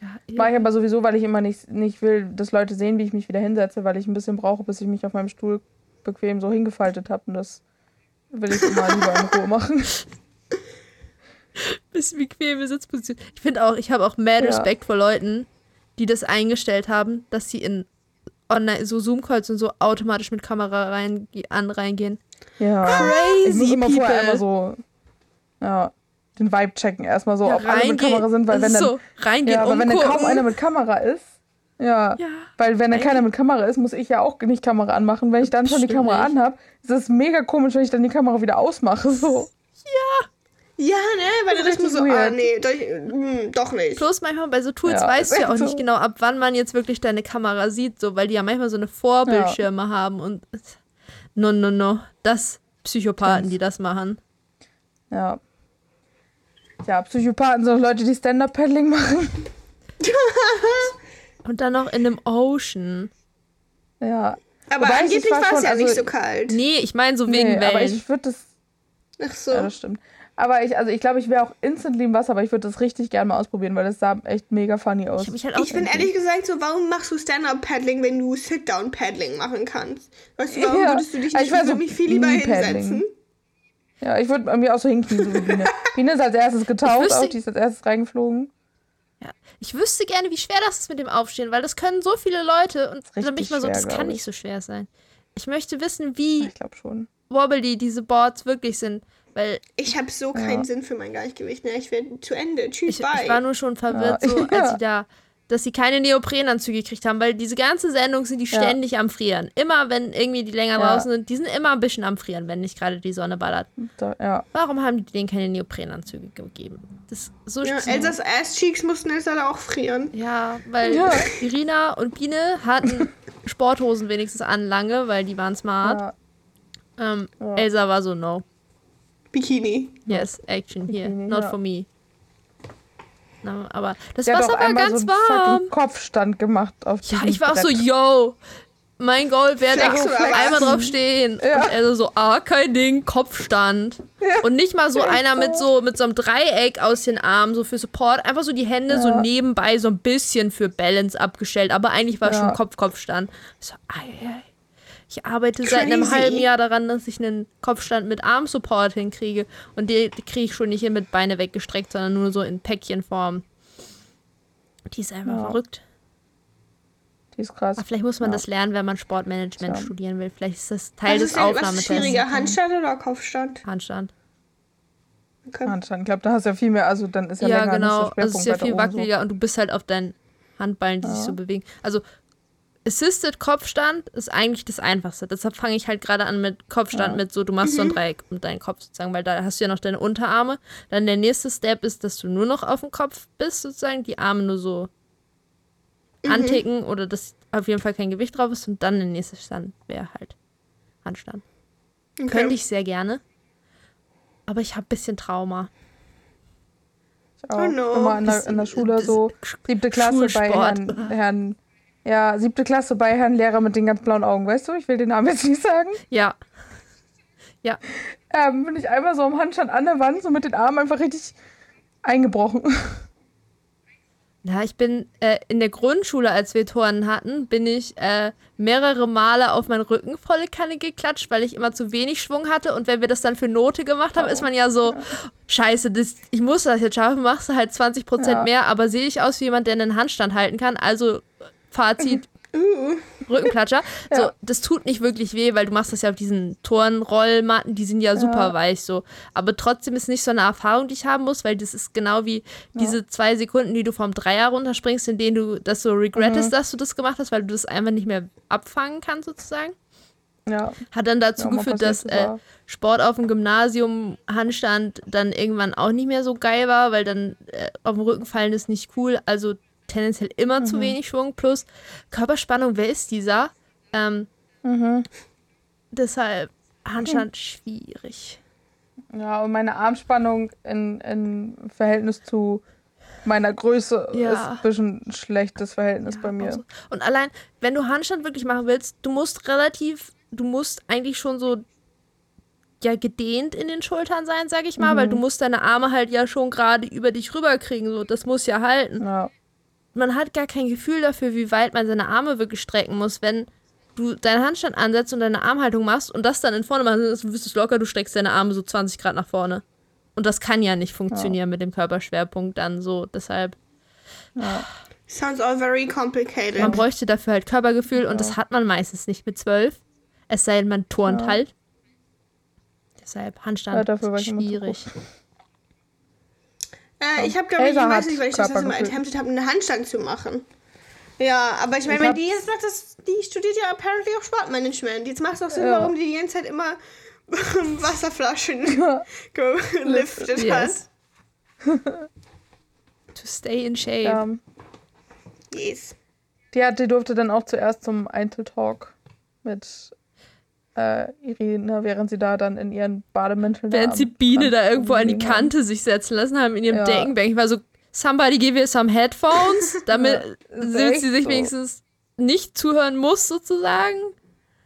Ja, Mache ich aber sowieso, weil ich immer nicht, nicht will, dass Leute sehen, wie ich mich wieder hinsetze, weil ich ein bisschen brauche, bis ich mich auf meinem Stuhl bequem so hingefaltet habe. Und das will ich immer lieber in Ruhe machen. bisschen bequeme Sitzposition. Ich finde auch, ich habe auch mad Ja. Respekt vor Leuten, die das eingestellt haben, dass sie in online so Zoom-Calls und so automatisch mit Kamera rein, an reingehen. Ja. ich muss Crazy immer vorher people. einmal so, ja, den Vibe checken. Erstmal so, Ja, ob alle mit. Kamera sind, weil Das wenn dann, so, reingehen, ja, aber wenn dann kaum einer mit Kamera ist, ja, Ja. weil wenn dann keiner mit Kamera ist, muss ich ja auch nicht Kamera anmachen. Wenn ich dann schon die Kamera anhab, ist es mega komisch, wenn ich dann die Kamera wieder ausmache. So. Ja, ne? Weil Das ist man so, ah, nee, doch, hm, doch nicht. Plus manchmal bei so Tools Ja, weißt du ja auch ist nicht so. genau, ab wann man jetzt wirklich deine Kamera sieht, so, weil die ja manchmal so eine Vorbildschirme haben und no, no, no. Das Psychopathen, Ganz. die das machen. Ja. Ja, Psychopathen sind auch Leute, die Stand-Up-Paddling machen. Und dann noch in einem Ocean. Ja. Aber Wobei ich- angeblich es war es ja also- nicht so kalt. Nee, ich meine so wegen Nee, aber Wellen. ich würde das. Ach so. Ja, das stimmt. Aber ich, also ich glaube, ich wäre auch instantly im Wasser, aber ich würde das richtig gerne mal ausprobieren, weil das sah echt mega funny aus. Ich habe mich halt Ich bin ehrlich gesagt so, warum machst du Stand-Up-Paddling, wenn du Sit-Down-Paddling machen kannst? Weißt du, warum Ja. würdest du dich Ich nicht wär so wirklich viel lieber hinsetzen? Ja, ich würde mir auch so hinknien, so wie Biene. Biene ist als erstes getaucht, auch, die ist als erstes reingeflogen. Ja. Ich wüsste gerne, wie schwer das ist mit dem Aufstehen, weil das können so viele Leute und dann bin ich mal so, das kann glaub nicht so schwer sein. Ich möchte wissen, wie Ich glaube schon. wobbly diese Boards wirklich sind, weil Ich habe so keinen Sinn für mein Gleichgewicht. Ne? Ich werde zu Ende. Tschüss, ich, bye. ich war nur schon verwirrt, Ja. so, als Ja. sie da, dass sie keine Neoprenanzüge gekriegt haben, weil diese ganze Sendung sind die Ja. ständig am Frieren. Immer, wenn irgendwie die länger Ja. draußen sind, die sind immer ein bisschen am Frieren, wenn nicht gerade die Sonne ballert. Da, ja. Warum haben die denen keine Neoprenanzüge gegeben? Das ist so ja, Elsas Ass-Cheeks mussten jetzt alle auch frieren. Ja, weil Ja. Irina und Biene hatten Sporthosen wenigstens an lange, weil die waren smart. ja. Ähm, Ja. Elsa war so, no. Bikini. Yes, action here. Bikini, Not ja. for me. Na, aber das hat Wasser auch war einmal ganz so einen warm. Kopfstand gemacht auf Ja, ich war auch so, yo, mein Goal wäre da aber- einmal drauf stehen. Ja. Und er so, ah, kein Ding, Kopfstand. Und nicht mal so Ja, einer so. mit so, mit so einem Dreieck aus den Armen, so für Support. Einfach so die Hände so Ja. nebenbei so ein bisschen für Balance abgestellt. Aber eigentlich war Ja. schon Kopf-Kopfstand. So, ei, ei. Ich arbeite seit einem Crazy. halben Jahr daran, dass ich einen Kopfstand mit Armsupport hinkriege. Und die, die kriege ich schon nicht hin mit Beine weggestreckt, sondern nur so in Päckchenform. Die ist einfach Ja. verrückt. Die ist krass. Aber vielleicht muss man Ja. das lernen, wenn man Sportmanagement Tja. studieren will. Vielleicht ist das Teil Was des ist, denn, was ist Aufnahmetests. schwieriger, Handstand oder Kopfstand? Handstand. Okay. Handstand. Ich glaube, da hast du ja viel mehr, also dann ist ja, Ja, länger, genau. Also es ist ja viel wackeliger und du bist halt auf deinen Handballen, die sich Ja. so bewegen. Also Assisted Kopfstand ist eigentlich das Einfachste. Deshalb fange ich halt gerade an mit Kopfstand Ja. mit so, du machst so ein Dreieck mit deinen Kopf sozusagen, weil da hast du ja noch deine Unterarme. Dann der nächste Step ist, dass du nur noch auf dem Kopf bist sozusagen, die Arme nur so anticken oder dass auf jeden Fall kein Gewicht drauf ist und dann der nächste Stand wäre halt Handstand. Okay. Könnte ich sehr gerne. Aber ich habe ein bisschen Trauma. Ich auch. Oh no. Immer in der, in der Schule so, siebte Klasse bei. Herrn, Herrn, ja, siebte Klasse bei Herrn Lehrer mit den ganz blauen Augen, weißt du? Ich will den Namen jetzt nicht sagen. Ja. Ja. Ähm, bin ich einmal so am Handstand an der Wand, so mit den Armen einfach richtig eingebrochen. Ja, ich bin äh, in der Grundschule, als wir Turnen hatten, bin ich äh, mehrere Male auf meinen Rücken volle Kanne geklatscht, weil ich immer zu wenig Schwung hatte. Und wenn wir das dann für Note gemacht haben, ist man ja so, scheiße, das, ich muss das jetzt schaffen, machst du halt 20% Ja. mehr, aber sehe ich aus wie jemand, der einen Handstand halten kann. Also Fazit, Rückenklatscher. So, Ja. das tut nicht wirklich weh, weil du machst das ja auf diesen Turnrollmatten, die sind ja super Ja. weich so. Aber trotzdem ist nicht so eine Erfahrung, die ich haben muss, weil das ist genau wie diese zwei Sekunden, die du vom Dreier runterspringst, in denen du das so regrettest, Mhm. dass du das gemacht hast, weil du das einfach nicht mehr abfangen kannst sozusagen. Ja, Hat dann dazu Ja, geführt, dass das äh. Sport auf dem Gymnasium, Handstand dann irgendwann auch nicht mehr so geil war, weil dann äh, auf dem Rücken fallen ist nicht cool. Also tendenziell immer Mhm. zu wenig Schwung. Plus Körperspannung, wer ist dieser? Ähm, Mhm. deshalb Handstand schwierig. ja, und meine Armspannung in, in Verhältnis zu meiner Größe Ja. ist ein bisschen ein schlechtes Verhältnis bei auch mir. so. Und allein, wenn du Handstand wirklich machen willst, du musst relativ, du musst eigentlich schon so ja gedehnt in den Schultern sein, sag ich mal, weil du musst deine Arme halt ja schon gerade über dich rüberkriegen, so das muss ja halten. Ja, man hat gar kein Gefühl dafür, wie weit man seine Arme wirklich strecken muss, wenn du deinen Handstand ansetzt und deine Armhaltung machst und das dann in vorne machst, dann wirst du es locker, du streckst deine Arme so 20 Grad nach vorne. Und das kann ja nicht funktionieren mit dem Körperschwerpunkt dann so. Deshalb, Sounds all very complicated. man bräuchte dafür halt Körpergefühl und das hat man meistens nicht mit zwölf. Es sei denn, man turnt Ja. halt. Deshalb Handstand Ja, dafür war ich schwierig. Äh, ich habe, glaube ich, ich weiß nicht, weil ich das letzte Mal attempted habe, einen Handstand zu machen. Ja, aber ich meine, wenn die jetzt macht, das, die studiert ja apparently auch Sportmanagement. Jetzt macht es auch Sinn, Ja. warum die die ganze Zeit immer Wasserflaschen geliftet Yes. hat. To stay in shape. ja. Yes. Die, hat, die durfte dann auch zuerst zum Einzeltalk mit äh, Irina, während sie da dann in ihren Bademänteln da Während sie Biene da irgendwo an die haben. Kante sich setzen lassen haben in ihrem Ja. Deckenbank. Ich war so, somebody give her some headphones, damit ist sie, sich so. wenigstens nicht zuhören muss, sozusagen.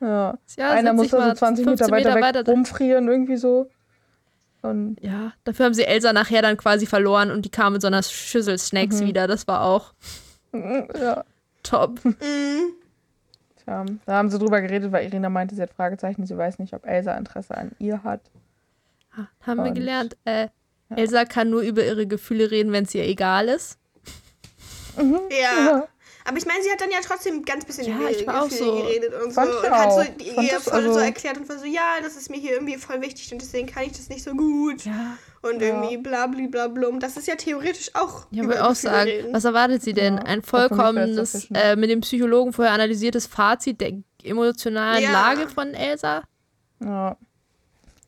Ja. Ja, Einer muss dich da so mal 20 Meter 15 weiter weg weiter rumfrieren, irgendwie so. Und Ja, dafür haben sie Elsa nachher dann quasi verloren und die kam mit so einer Schüssel Snacks Mhm. wieder. Das war auch ja, top. Mhm. Tja, da haben sie drüber geredet, weil Irina meinte, sie hat Fragezeichen, sie weiß nicht, ob Elsa Interesse an ihr hat. Ah, Haben wir Und- gelernt. Äh, Ja. Elsa kann nur über ihre Gefühle reden, wenn es ihr egal ist. Ja. Aber ich meine, sie hat dann ja trotzdem ganz bisschen Ja, über ihre Gefühle so. geredet und so. Fand ich Und hat so Fand ihr voll so also- erklärt und war so, ja, das ist mir hier irgendwie voll wichtig und deswegen kann ich das nicht so gut. Ja. Und Ja. irgendwie blablabla. Das ist ja theoretisch auch. Ja, würde auch sagen, reden. was erwartet sie denn? Ja, Ein vollkommenes, äh, mit dem Psychologen vorher analysiertes Fazit der emotionalen Ja. Lage von Elsa? Ja.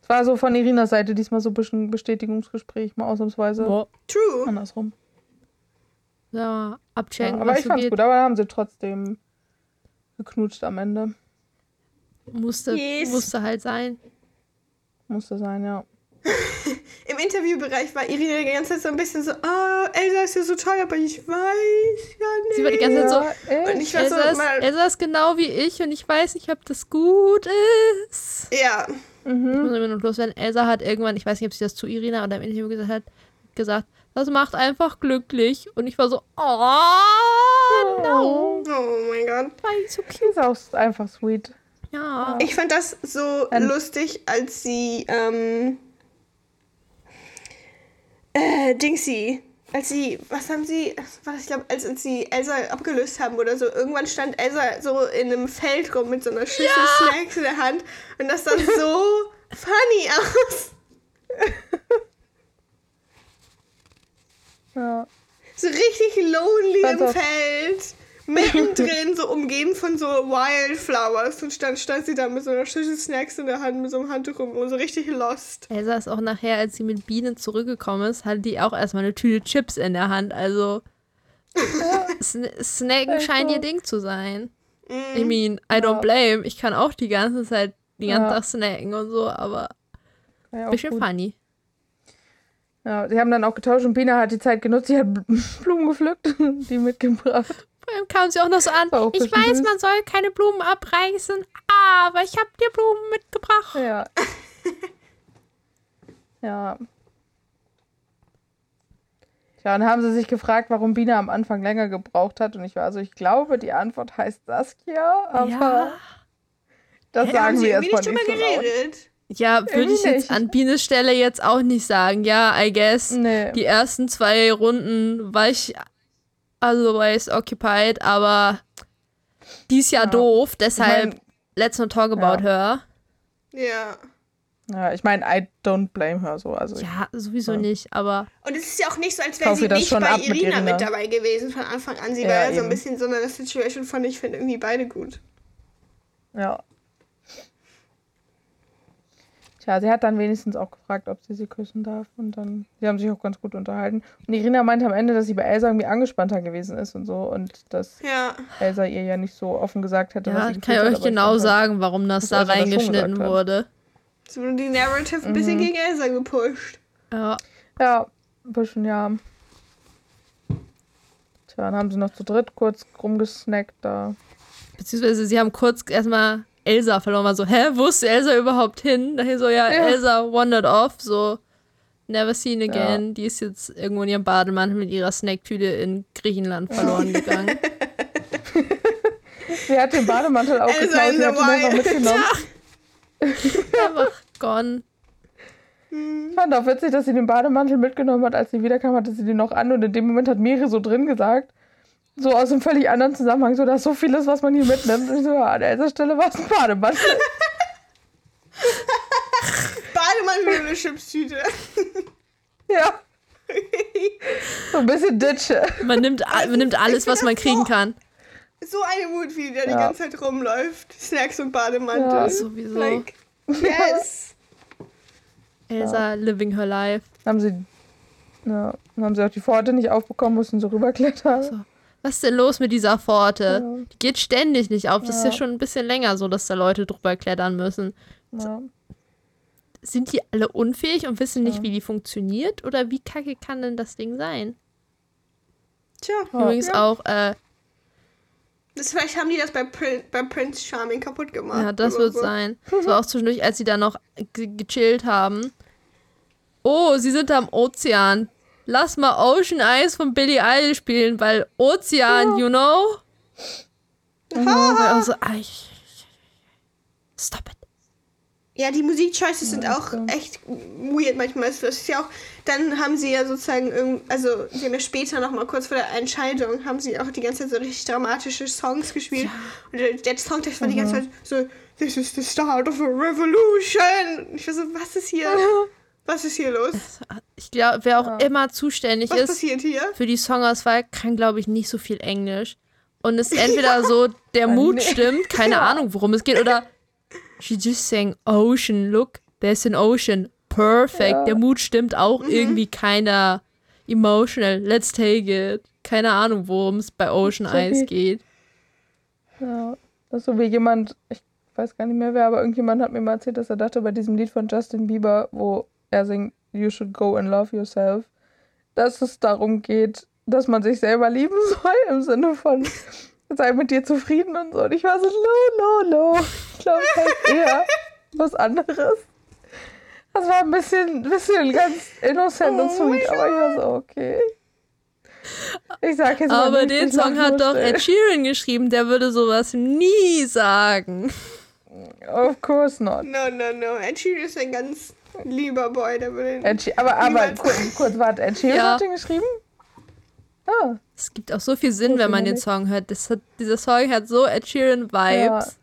Es war so von Irinas Seite diesmal so ein bisschen Bestätigungsgespräch, mal ausnahmsweise. Boah. True. Andersrum. Ja, Ja, abchecken, aber was ich fand's geht. gut, aber da haben sie trotzdem geknutscht am Ende. Musste, Yes. musste halt sein. Musste sein, ja. Im Interviewbereich war Irina die ganze Zeit so ein bisschen so, oh, Elsa ist ja so toll, aber ich weiß ja nicht. Sie war die ganze Zeit so, Ja? Und ich war so Elsa ist, mal, Elsa ist genau wie ich und ich weiß nicht, ob das gut ist. ja, Ich muss immer nur loswerden. Elsa hat irgendwann, ich weiß nicht, ob sie das zu Irina oder im Interview gesagt hat, gesagt, das macht einfach glücklich. Und ich war so, oh, no. oh mein Gott. Why so cute? ist auch einfach sweet. Ja. Ich fand das so Ähm. lustig, als sie, ähm, äh, Dingsy, als sie, was haben sie, was ich glaube, als, als sie Elsa abgelöst haben oder so, irgendwann stand Elsa so in einem Feld rum mit so einer Schüssel Snacks in der Hand und das sah so funny aus. Ja. So richtig lonely im Feld. Mittendrin, so umgeben von so Wildflowers. Und dann stand sie da mit so einer Schüssel Snacks in der Hand, mit so einem Handtuch rum und so richtig lost. Elsa ist auch nachher, als sie mit Bienen zurückgekommen ist, hatte die auch erstmal eine Tüte Chips in der Hand. Also Sn Snacken scheint ihr Ding zu sein. Mhm. I mean, I don't Ja. blame. Ich kann auch die ganze Zeit, den ganzen Ja. Tag snacken und so, aber ja bisschen gut. funny. Ja, sie haben dann auch getauscht und Bina hat die Zeit genutzt, sie hat Bl- Blumen gepflückt, die mitgebracht. Vor allem kam sie auch noch so an. Auch Ich weiß, süß. man soll keine Blumen abreißen, aber ich habe dir Blumen mitgebracht. Ja. ja. Tja, und haben sie sich gefragt, warum Bina am Anfang länger gebraucht hat. Und ich war also, ich glaube, die Antwort heißt Saskia, aber Ja. das Hä, sagen wir erstmal nicht nicht drüber so laut. geredet? Ja, würde ich jetzt an Bienes Stelle jetzt auch nicht sagen. Ja, I guess. Nee. Die ersten zwei Runden war ich otherwise occupied, aber die ist ja, Ja. doof, deshalb Ich mein- let's not talk about her. Ja. Ja, ich meine, I don't blame her so. Also Ja, sowieso Ja. nicht, aber Und es ist ja auch nicht so, als wäre sie nicht schon bei mit Irina, Irina. mit dabei gewesen von Anfang an. Sie Ja, war ja so eben. ein bisschen so eine Situation von, ich finde irgendwie beide gut. ja. Tja, sie hat dann wenigstens auch gefragt, ob sie sie küssen darf. Und dann, sie haben sich auch ganz gut unterhalten. Und Irina meinte am Ende, dass sie bei Elsa irgendwie angespannter gewesen ist und so. Und dass Ja. Elsa ihr ja nicht so offen gesagt hätte, was ja, sie kann ich hat, euch ich genau fand halt- sagen, warum das da das reingeschnitten hat. wurde. So wurde die Narrative ein bisschen Mhm. gegen Elsa gepusht. Ja. Ja, ein bisschen, ja. Tja, dann haben sie noch zu dritt kurz rumgesnackt da. Beziehungsweise sie haben kurz erstmal Elsa verloren, war so, hä, wo ist Elsa überhaupt hin? Daher so, ja, Ja. Elsa wandered off, so, never seen again. Die ist jetzt irgendwo in ihrem Bademantel mit ihrer Snacktüte in Griechenland verloren gegangen. Sie hat den Bademantel auch Elsa geklaut, sie hat ihn einfach mitgenommen. Einfach gone. Ich fand auch witzig, dass sie den Bademantel mitgenommen hat. Als sie wiederkam, hatte sie den noch an und in dem Moment hat Miri so drin gesagt, so aus einem völlig anderen Zusammenhang, so, da ist so vieles, was man hier mitnimmt. Und ich so, ja, an dieser Stelle war es ein Bademantel. Bademantel und eine Chipstüte. ja. So ein bisschen Ditsche. Man nimmt, man nimmt alles, was man kriegen kann. so eine Wut, wie die da die Ja. ganze Zeit rumläuft. Snacks und Bademantel. Ja. Sowieso. Like, yes. Elsa living her life. Haben sie, ja, dann haben sie auch die Pforte nicht aufbekommen, mussten so rüberklettern. So. Was ist denn los mit dieser Pforte? Ja. Die geht ständig nicht auf. Das ist ja Ja. schon ein bisschen länger so, dass da Leute drüber klettern müssen. Ja. Sind die alle unfähig und wissen nicht, Ja. wie die funktioniert? Oder wie kacke kann denn das Ding sein? Tja, Ja. Übrigens Ja. auch, äh, das, vielleicht haben die das bei, Prin bei Prince Charming kaputt gemacht. ja, das wird so. sein. Das war auch zwischendurch, als sie da noch ge gechillt haben. Oh, sie sind am Ozean. Lass mal Ocean Eyes von Billie Eilish spielen, weil Ozean, you know? So, ich- Stop it. Ja, die Musikchoices sind Ja, auch stimmt. echt weird manchmal. Das ist ja auch, dann haben sie ja sozusagen, irgend- also sie haben ja später noch mal kurz vor der Entscheidung, haben sie auch die ganze Zeit so richtig dramatische Songs gespielt. Und der, der Songtext war die ganze Zeit so, this is the start of a revolution. Ich war so, was ist hier, was ist hier los? Ich glaube, wer auch Ja. immer zuständig Was ist passiert hier? für die Songauswahl, kann, glaube ich, nicht so viel Englisch. Und ist entweder so, der Mut nee. stimmt, keine Ja. Ahnung, worum es geht, oder she just sang Ocean, look, there's an ocean. Perfect. Ja. Der Mut stimmt auch irgendwie keiner emotional. Let's take it. Keine Ahnung, worum es bei Ocean So Eyes geht. Ja, das ist so wie jemand, ich weiß gar nicht mehr wer, aber irgendjemand hat mir mal erzählt, dass er dachte, bei diesem Lied von Justin Bieber, wo er singt, You should go and love yourself, dass es darum geht, dass man sich selber lieben soll, im Sinne von, sei mit dir zufrieden und so. Und ich war so, no, no, no. Ich glaube, es heißt eher was anderes. Das war ein bisschen, bisschen ganz innocent und Oh sweet, aber ich war so, okay. Ich sag jetzt mal Aber nichts, den Song hat doch still. Ed Sheeran geschrieben, der würde sowas nie sagen. Of course not. No, no, no. Ed Sheeran ist ein ganz lieber Boy, der will Ed She- aber aber kurz, kurz warte, Ed Sheeran Ja. hat den geschrieben? Ah, Es gibt auch so viel Sinn, wenn man den Song hört. Das hat, dieser Song hat so Ed Sheeran Vibes.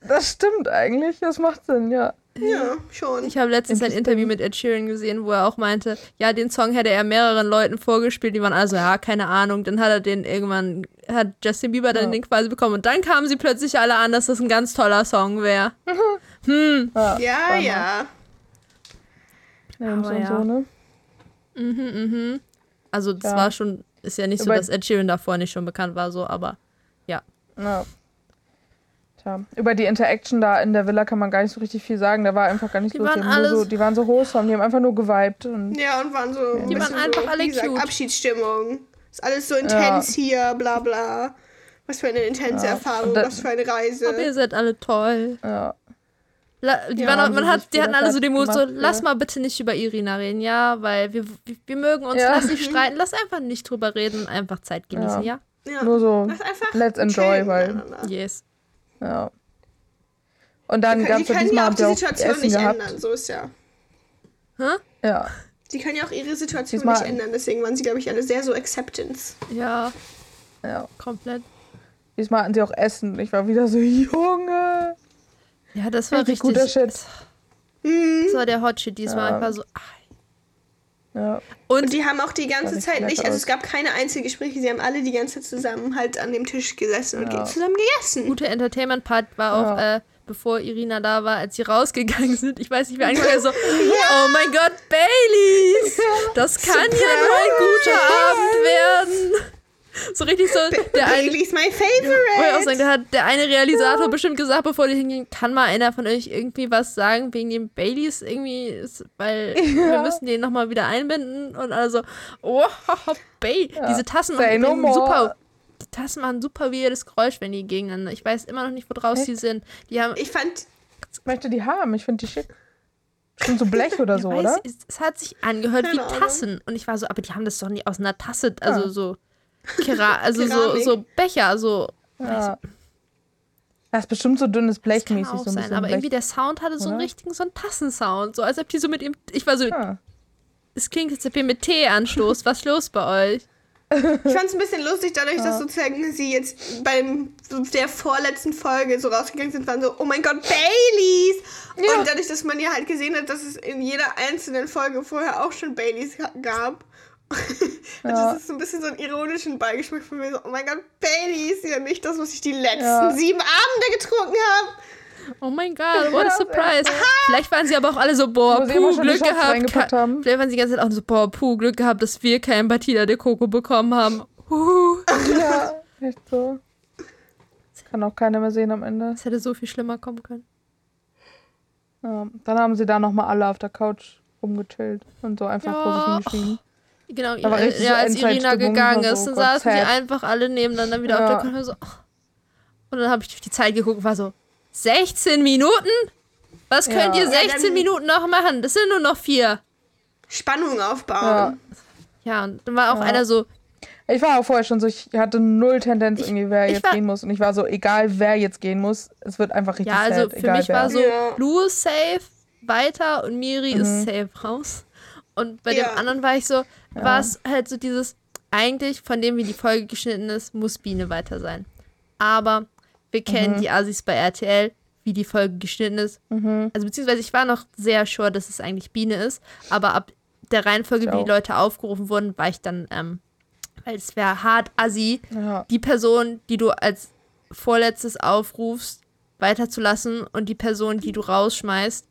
das stimmt eigentlich. Das macht Sinn, ja. Ja, schon. Ich habe letztens ein. Interview mit Ed Sheeran gesehen, wo er auch meinte, ja, den Song hätte er mehreren Leuten vorgespielt, die waren also, ja, keine Ahnung. Dann hat er den irgendwann, hat Justin Bieber dann Ja. den quasi bekommen. Und dann kamen sie plötzlich alle an, dass das ein ganz toller Song wäre. Hm. ja ja, ja. Names Aber und ja. so, ne? Mhm, mhm. Also das Ja. war schon, ist ja nicht so, dass Ed Sheeran davor nicht schon bekannt war, so, aber Ja. Tja, über die Interaction da in der Villa kann man gar nicht so richtig viel sagen. Da war einfach gar nicht Die los. waren die, so, alles- die waren so wholesome, die haben einfach nur geweibt. Und Ja, und waren so. ein Die waren einfach so, alle gesagt, cute. Abschiedsstimmung. Ist alles so intens hier, bla bla. Was für eine intense Ja, Erfahrung, was für eine Reise. aber ihr seid alle toll. ja. La die Ja, waren man hat, die hatten alle so den Mut, so, ja. lass mal bitte nicht über Irina reden, ja, weil wir, wir, wir mögen uns, Ja. lass nicht streiten, lass einfach nicht drüber reden, einfach Zeit genießen, ja? ja. Nur so, Lass einfach let's enjoy, weil. Yes. Ja. Und dann Die gab können, es die ja können diesmal ja auch die Situation Essen nicht gehabt. ändern, so ist ja. Hä? Ja. Die können ja auch ihre Situation Diesmal- nicht ändern, deswegen waren sie, glaube ich, alle sehr so Acceptance. Ja, ja. komplett. Diesmal hatten sie auch Essen. Ich war wieder so, Junge. Ja, das war Richtig richtig. guter Shit. Das war der Hot Shit diesmal. Ja. Einfach so. ah. Ja. Und, Und die haben auch die ganze Zeit nicht, also es gab keine Einzelgespräche, sie haben alle die ganze Zeit zusammen halt an dem Tisch gesessen und Ja. zusammen gegessen. gute Entertainment-Part war auch, Ja. äh, bevor Irina da war, als sie rausgegangen sind. Ich weiß nicht, wer angefangen so, oh mein Gott, Baileys! Das kann ja nur ein guter Abend werden. So richtig so, der eine, Bailey's my Wollte ich auch sagen, favorite. der hat der eine Realisator bestimmt gesagt, bevor die hingehen, kann mal einer von euch irgendwie was sagen wegen dem Baileys irgendwie, ist, weil wir müssen den nochmal wieder einbinden und also, oh, Bailey. Diese Tassen machen Say no übrigens more. super, die Tassen machen super weirdes Geräusch, wenn die gegeneinander. Ich weiß immer noch nicht, wo draus die sind. Die haben, Ich fand, Ich möchte die haben. Ich finde die schick. Schon so Blech oder so, weiß, oder? es, es hat sich angehört wie Keine Ahnung. Tassen und ich war so, aber die haben das doch nicht aus einer Tasse, also so, Kera also so, so Becher, so Ja. Das ist bestimmt so dünnes Das kann Blechmäßig. auch so ein sein, bisschen aber Blech. irgendwie der Sound hatte so einen Oder? richtigen, so einen Tassensound. So als ob die so mit ihm. Ich war so, Ah. es klingt, als ob ihr mit Tee anstoßt. Was ist los bei euch? ich fand es ein bisschen lustig, dadurch, dass sozusagen sie jetzt beim so der vorletzten Folge so rausgegangen sind, waren so, oh mein Gott, Baileys! Ja. Und dadurch, dass man ja halt gesehen hat, dass es in jeder einzelnen Folge vorher auch schon Baileys ga- gab. Ja. das ist so ein bisschen so einen ironischen Beigeschmack von mir, so, oh mein Gott, Baileys, ja nicht das, was ich die letzten Ja. sieben Abende getrunken habe. Oh mein Gott, what a Ja, surprise. Vielleicht waren sie aber auch alle so, boah, puh, Glück gehabt. haben. Vielleicht waren sie die ganze Zeit auch so, boah, puh, Glück gehabt, dass wir kein Batida de Coco bekommen haben. Huhu. Ja, echt so. Kann auch keiner mehr sehen am Ende. Das hätte so viel schlimmer kommen können. Ja. Dann haben sie da nochmal alle auf der Couch rumgechillt und so einfach vor sich Ja. hingeschrieben. Genau, Da war ja, richtig ja, als Irina gegangen ist, so, dann Gott, saßen die sad. einfach alle nebeneinander wieder auf Ja. der Couch und so. oh. Und dann habe ich durch die Zeit geguckt und war so, 16 Minuten? Was Ja. könnt ihr Ja, 16 dann- Minuten noch machen? Das sind nur noch vier. Spannung Ja. aufbauen. Ja, und dann war auch Ja. einer so, Ich war auch vorher schon so, ich hatte null Tendenz Ich- irgendwie, wer jetzt war- gehen muss. Und ich war so, egal wer jetzt gehen muss, es wird einfach richtig ja, also sad, für egal mich wer. war so, Ja. Lou ist safe weiter und Miri Mhm. ist safe raus. Und bei Ja. dem anderen war ich so, war es halt so dieses, eigentlich von dem, wie die Folge geschnitten ist, muss Biene weiter sein. Aber wir kennen Mhm. die Assis bei RTL, wie die Folge geschnitten ist. Mhm. Also beziehungsweise ich war noch sehr sure, dass es eigentlich Biene ist, aber ab der Reihenfolge, Ich wie auch. die Leute aufgerufen wurden, war ich dann, ähm, weil es wäre hart assi, Ja. die Person, die du als vorletztes aufrufst, weiterzulassen und die Person, die du rausschmeißt,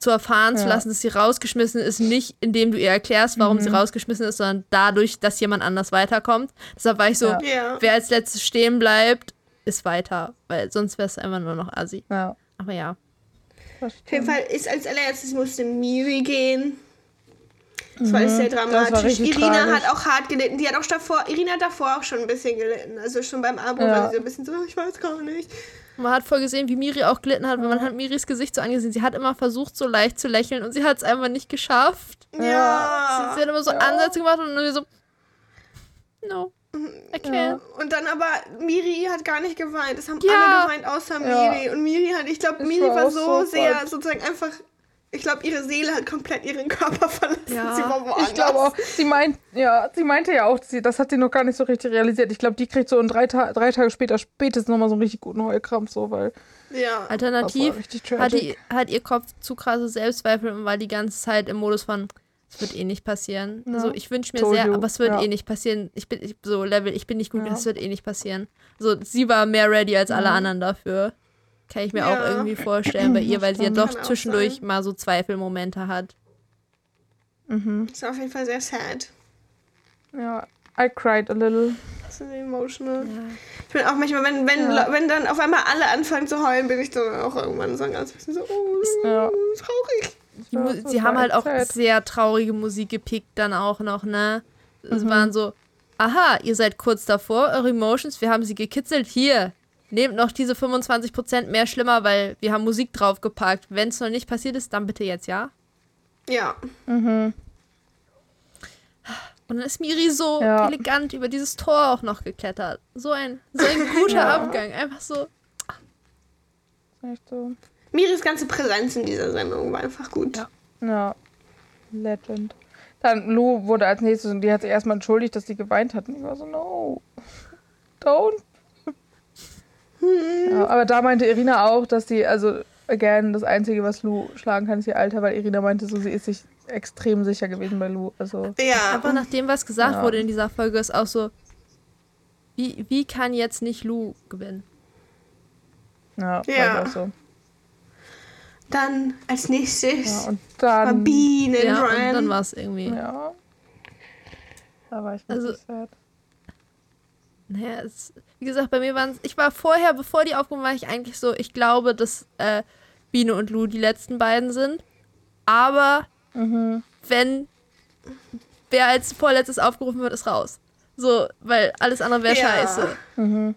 zu erfahren zu Ja. lassen, dass sie rausgeschmissen ist, nicht indem du ihr erklärst, warum Mhm. sie rausgeschmissen ist, sondern dadurch, dass jemand anders weiterkommt. Deshalb war ich so, Ja. Wer als letztes stehen bleibt, ist weiter, weil sonst wäre es einfach nur noch assi. ja. Aber ja. Auf jeden. Fall ist als allererstes musste Miri gehen. Das war sehr Mhm. War dramatisch. Irina tragisch. hat auch hart gelitten. Die hat auch davor, Irina hat davor auch schon ein bisschen gelitten. Also schon beim Abo Ja. war sie so ein bisschen so, ich weiß gar nicht. Man hat voll gesehen, wie Miri auch gelitten hat, weil man hat Miris Gesicht so angesehen. Sie hat immer versucht, so leicht zu lächeln und sie hat es einfach nicht geschafft. Ja. Sie, sie hat immer so Ja. Ansätze gemacht und dann so, no. Okay. Und dann aber, Miri hat gar nicht geweint. Es haben Ja. alle geweint, außer Ja. Miri. Und Miri hat, ich glaube, Miri war war so so sehr sozusagen einfach, ich glaube, ihre Seele hat komplett ihren Körper verlassen. Ja. Sie war woanders. Ich glaube auch, sie meint, ja, sie meinte ja auch, sie, das hat sie noch gar nicht so richtig realisiert. Ich glaube, die kriegt so in drei, Ta drei Tage später spätestens nochmal so einen richtig guten Heulkrampf, so, weil Ja. Alternativ hat, die, hat ihr Kopf zu krasse Selbstzweifel und war die ganze Zeit im Modus von, es wird eh nicht passieren. Ja. Also ich wünsche mir Told sehr, you. aber es wird Ja. eh nicht passieren. Ich bin ich, so Level, ich bin nicht gut, Ja. es wird eh nicht passieren. So, sie war mehr ready als alle Ja. anderen dafür. Kann ich mir auch Ja. irgendwie vorstellen bei ihr, weil sie ja doch auch zwischendurch sein. mal so Zweifelmomente hat. Mhm. Das ist auf jeden Fall sehr sad. Ja, I cried a little. Das ist emotional. Ich bin auch manchmal, wenn, wenn, Ja. wenn dann auf einmal alle anfangen zu heulen, bin ich dann auch irgendwann so ein ganz bisschen so, oh, Ja. traurig. Die Ja, sie haben halt auch sad. sehr traurige Musik gepickt dann auch noch, ne? Es Mhm. waren so, aha, ihr seid kurz davor, eure Emotions, wir haben sie gekitzelt, hier. Nehmt noch diese 25% mehr schlimmer, weil wir haben Musik draufgepackt. Wenn es noch nicht passiert ist, dann bitte jetzt ja. Ja. Mhm. Und dann ist Miri so Ja. elegant über dieses Tor auch noch geklettert. So ein, so ein guter Ja. Abgang. Einfach so. Echt so. Miris ganze Präsenz in dieser Sendung war einfach gut. Ja. Ja, Legend. Dann Lou wurde als nächstes und die hat sich erstmal entschuldigt, dass sie geweint hat. Und ich war so, no, don't. Ja, aber da meinte Irina auch, dass sie, also, again, das Einzige, was Lou schlagen kann, ist ihr Alter, weil Irina meinte so, sie ist sich extrem sicher gewesen bei Lou. Also, Ja. Einfach nach dem, was gesagt Ja. wurde in dieser Folge, ist auch so. Wie, wie kann jetzt nicht Lou gewinnen? ja, Ja. auch so. Dann als nächstes Ja, und war dann. Bienen Ja, und Run. dann war es irgendwie. Ja. Da war ich wirklich Also- sad. Naja, es, wie gesagt, bei mir waren es. Ich war vorher, bevor die aufgehoben war, ich eigentlich so, ich glaube, dass äh, Biene und Lou die letzten beiden sind. Aber Mhm. wenn wer als vorletztes aufgerufen wird, ist raus. So, weil alles andere wäre Ja. scheiße. Mhm.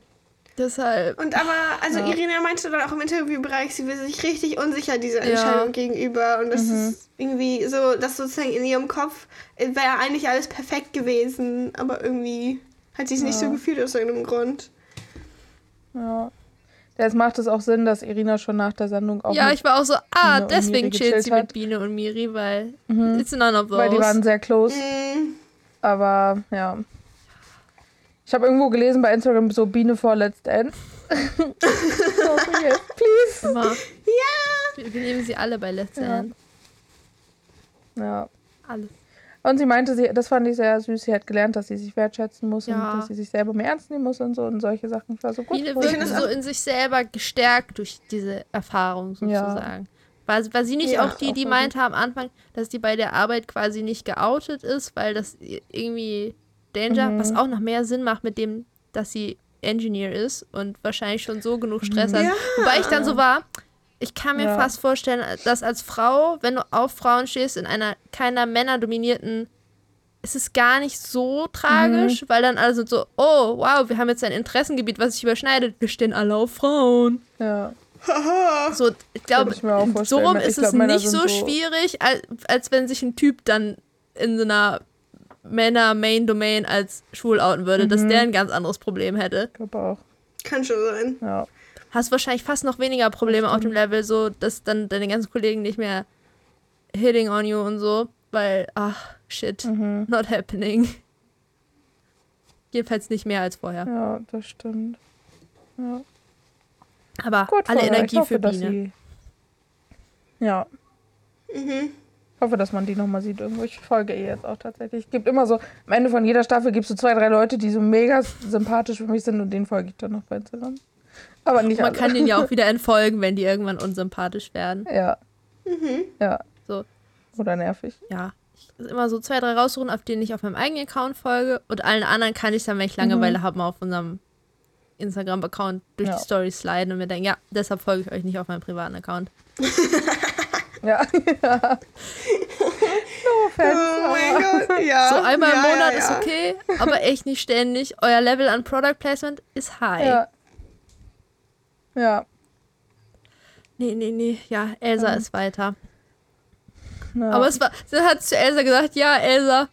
Deshalb. Und aber, also Ja. Irina meinte dann auch im Interviewbereich, sie wäre sich richtig unsicher dieser Ja. Entscheidung gegenüber. Und das Mhm. ist irgendwie so, dass sozusagen in ihrem Kopf wäre eigentlich alles perfekt gewesen, aber irgendwie hat sie es nicht Ja. so gefühlt aus irgendeinem Grund. Ja. Jetzt macht es auch Sinn, dass Irina schon nach der Sendung auch Ja, ich war auch so, ah, Biene deswegen chillt sie mit. Biene und Miri, weil Mhm. it's none of those. weil die waren sehr close. Mm, Aber ja. Ich habe irgendwo gelesen bei Instagram so Biene vor Let's Dance. please. Immer. ja! Wir, wir nehmen sie alle bei Let's Ja. Dance. Ja. Alle. Und sie meinte, sie, das fand ich sehr süß, sie hat gelernt, dass sie sich wertschätzen muss Ja. und dass sie sich selber mehr ernst nehmen muss und so und solche Sachen. War so gut. Das gut. so in sich selber gestärkt durch diese Erfahrung Ja. sozusagen. War, war sie nicht Ja, auch die, auch die meinte am Anfang, dass die bei der Arbeit quasi nicht geoutet ist, weil das irgendwie Danger, Mhm. was auch noch mehr Sinn macht mit dem, dass sie Engineer ist und wahrscheinlich schon so genug Stress hat. Ja. Wobei ich dann so war, ich kann mir Ja. fast vorstellen, dass als Frau, wenn du auf Frauen stehst, in einer keiner männerdominierten, ist es gar nicht so tragisch, Mhm. weil dann alle sind so, oh, wow, wir haben jetzt ein Interessengebiet, was sich überschneidet. Wir stehen alle auf Frauen. Ja. So, ich glaube, so rum ist glaub, es Männer nicht so so- schwierig, als, als wenn sich ein Typ dann in so einer Männer-Main-Domain als schwul outen würde, Mhm. dass der ein ganz anderes Problem hätte. Ich glaube auch. Kann schon sein. Ja. Hast wahrscheinlich fast noch weniger Probleme auf dem Level, so dass dann deine ganzen Kollegen nicht mehr hitting on you und so, weil, ach, shit, Mhm. not happening. Jedenfalls nicht mehr als vorher. ja, das stimmt. Ja. Aber Gut, alle. Energie hoffe, für Biene. sie. Ja. Mhm. Ich hoffe, dass man die nochmal sieht irgendwo. Ich folge ihr jetzt auch tatsächlich. Es gibt immer so, am Ende von jeder Staffel gibt es so zwei, drei Leute, die so mega sympathisch für mich sind und denen folge ich dann noch bei Instagram. Aber nicht Man alle. kann denen ja auch wieder entfolgen, wenn die irgendwann unsympathisch werden. Ja. Mhm. Ja. So. Oder nervig. Ja. Ich immer so zwei, drei raussuchen, auf denen ich auf meinem eigenen Account folge. Und allen anderen kann ich dann, wenn ich Langeweile habe, mal auf unserem Instagram-Account durch Ja. die Stories sliden und mir denken, ja, deshalb folge ich euch nicht auf meinem privaten Account. Ja. ja. no offense. Oh mein aber- Gott, ja. So einmal im ja, Monat ja, ist okay, aber echt nicht ständig. Euer Level an Product Placement ist high. Ja. Ja. Nee, nee, nee. Ja, Elsa Ja. ist weiter. ja. Aber es war, sie hat zu Elsa gesagt, ja, Elsa,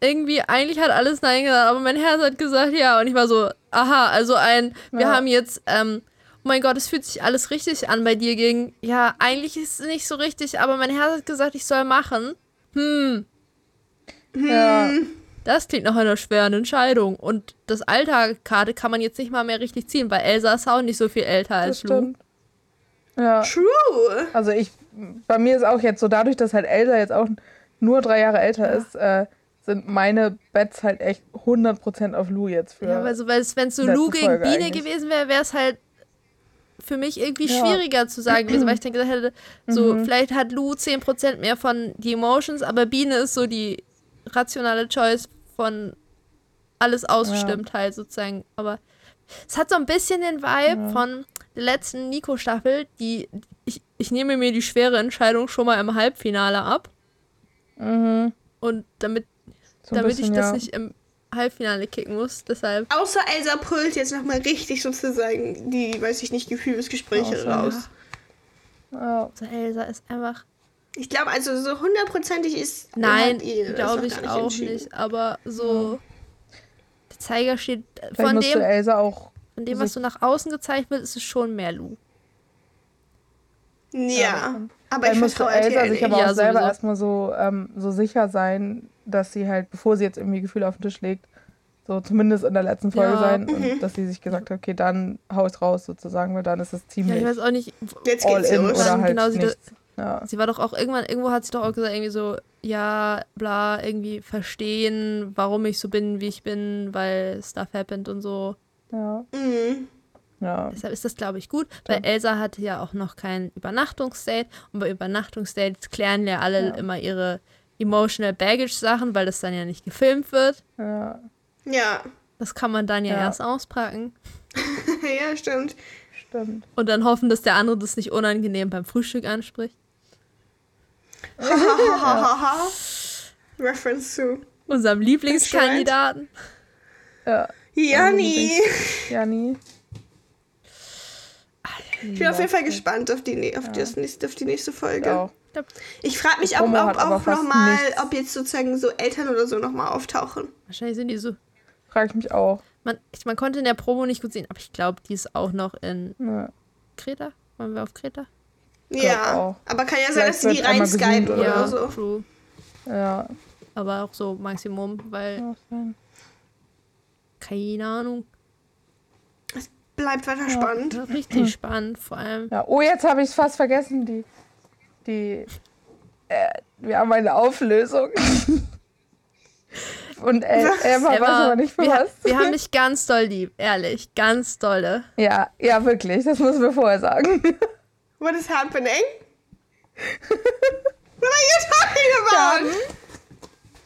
irgendwie, eigentlich hat alles Nein gesagt, aber mein Herz hat gesagt ja. Und ich war so, aha, also ein, wir Ja. haben jetzt, ähm, oh mein Gott, es fühlt sich alles richtig an bei dir gegen, ja, eigentlich ist es nicht so richtig, aber mein Herz hat gesagt, ich soll machen. Hm, Ja, das klingt nach einer schweren Entscheidung. Und das Alter-Karte kann man jetzt nicht mal mehr richtig ziehen, weil Elsa ist auch nicht so viel älter als Lu. stimmt. Ja, True. also ich, bei mir ist auch jetzt so, dadurch, dass halt Elsa jetzt auch nur drei Jahre älter ist, äh, sind meine Bets halt echt 100% auf Lou jetzt für. Ja, also wenn es so Lu gegen Folge Biene eigentlich. gewesen wäre, wäre es halt für mich irgendwie Ja. schwieriger zu sagen gewesen, weil ich dann gesagt hätte, so, Mhm. vielleicht hat Lu 10% mehr von die Emotions, aber Biene ist so die rationale Choice von alles ausgestimmt halt sozusagen. Aber es hat so ein bisschen den Vibe Ja. von der letzten Nico-Staffel, die ich, ich nehme mir die schwere Entscheidung schon mal im Halbfinale ab mhm, und damit, so damit ich bisschen, das ja. nicht im Halbfinale kicken muss, deshalb Außer Elsa brüllt jetzt nochmal richtig sozusagen die, weiß ich nicht, Gefühlsgespräche raus. Ja. so Elsa ist einfach Ich glaube, also so hundertprozentig ist. Nein, das glaube ich nicht auch nicht. Aber so. Der Zeiger steht. Vielleicht Von dem, Elsa auch. von dem, was so nach außen gezeigt wird, ist es schon mehr Lu. Ja, aber ich musste vertraue Elsa sich aber Ja, auch selber sowieso. erstmal so, ähm, so sicher sein, dass sie halt, bevor sie jetzt irgendwie Gefühle auf den Tisch legt, so zumindest in der letzten Folge Ja. sein Mhm. und dass sie sich gesagt hat, okay, dann hau ich raus sozusagen, weil dann ist es Ja, ziemlich ich weiß auch nicht. Jetzt all geht's in los. oder Wann halt genau sie das- nichts. Ja. Sie war doch auch irgendwann, irgendwo hat sie doch auch gesagt, irgendwie so, ja, bla, irgendwie verstehen, warum ich so bin, wie ich bin, weil Stuff happened und so. Ja. Mhm. Ja. Deshalb ist das, glaube ich, gut, weil Elsa hatte ja auch noch kein Übernachtungsdate und bei Übernachtungsdates klären ja alle Ja. immer ihre emotional baggage Sachen, weil das dann ja nicht gefilmt wird. Ja. Ja. Das kann man dann ja, Ja. erst auspacken. ja, stimmt. Stimmt. Und dann hoffen, dass der andere das nicht unangenehm beim Frühstück anspricht. Reference zu Unserem Lieblingskandidaten. Ja. Jani. Jani. Ich bin auf jeden Fall gespannt auf die, nä- auf das nächste, auf die nächste Folge. Ich frage mich, ob, ob auch nochmal, ob jetzt sozusagen so Eltern oder so nochmal auftauchen. Wahrscheinlich sind die so. Frage ich mich auch. Man, ich, man konnte in der Promo nicht gut sehen, aber ich glaube, die ist auch noch in Ja. Kreta. Waren wir auf Kreta? Ja, auch. aber kann ja sein, dass sie die rein skypen oder ja, so. true. Ja. Aber auch so Maximum, weil, keine Ahnung. Bleibt weiter spannend. Ja, Richtig spannend, vor allem. Ja. Oh, jetzt habe ich es fast vergessen. Die. Die. Äh, wir haben eine Auflösung. Und äh, Emma weiß Emma, aber nicht für wir, was. wir haben dich ganz doll lieb, ehrlich, ganz dolle. Ja, ja, wirklich. Das müssen wir vorher sagen. What is happening? What are you talking about?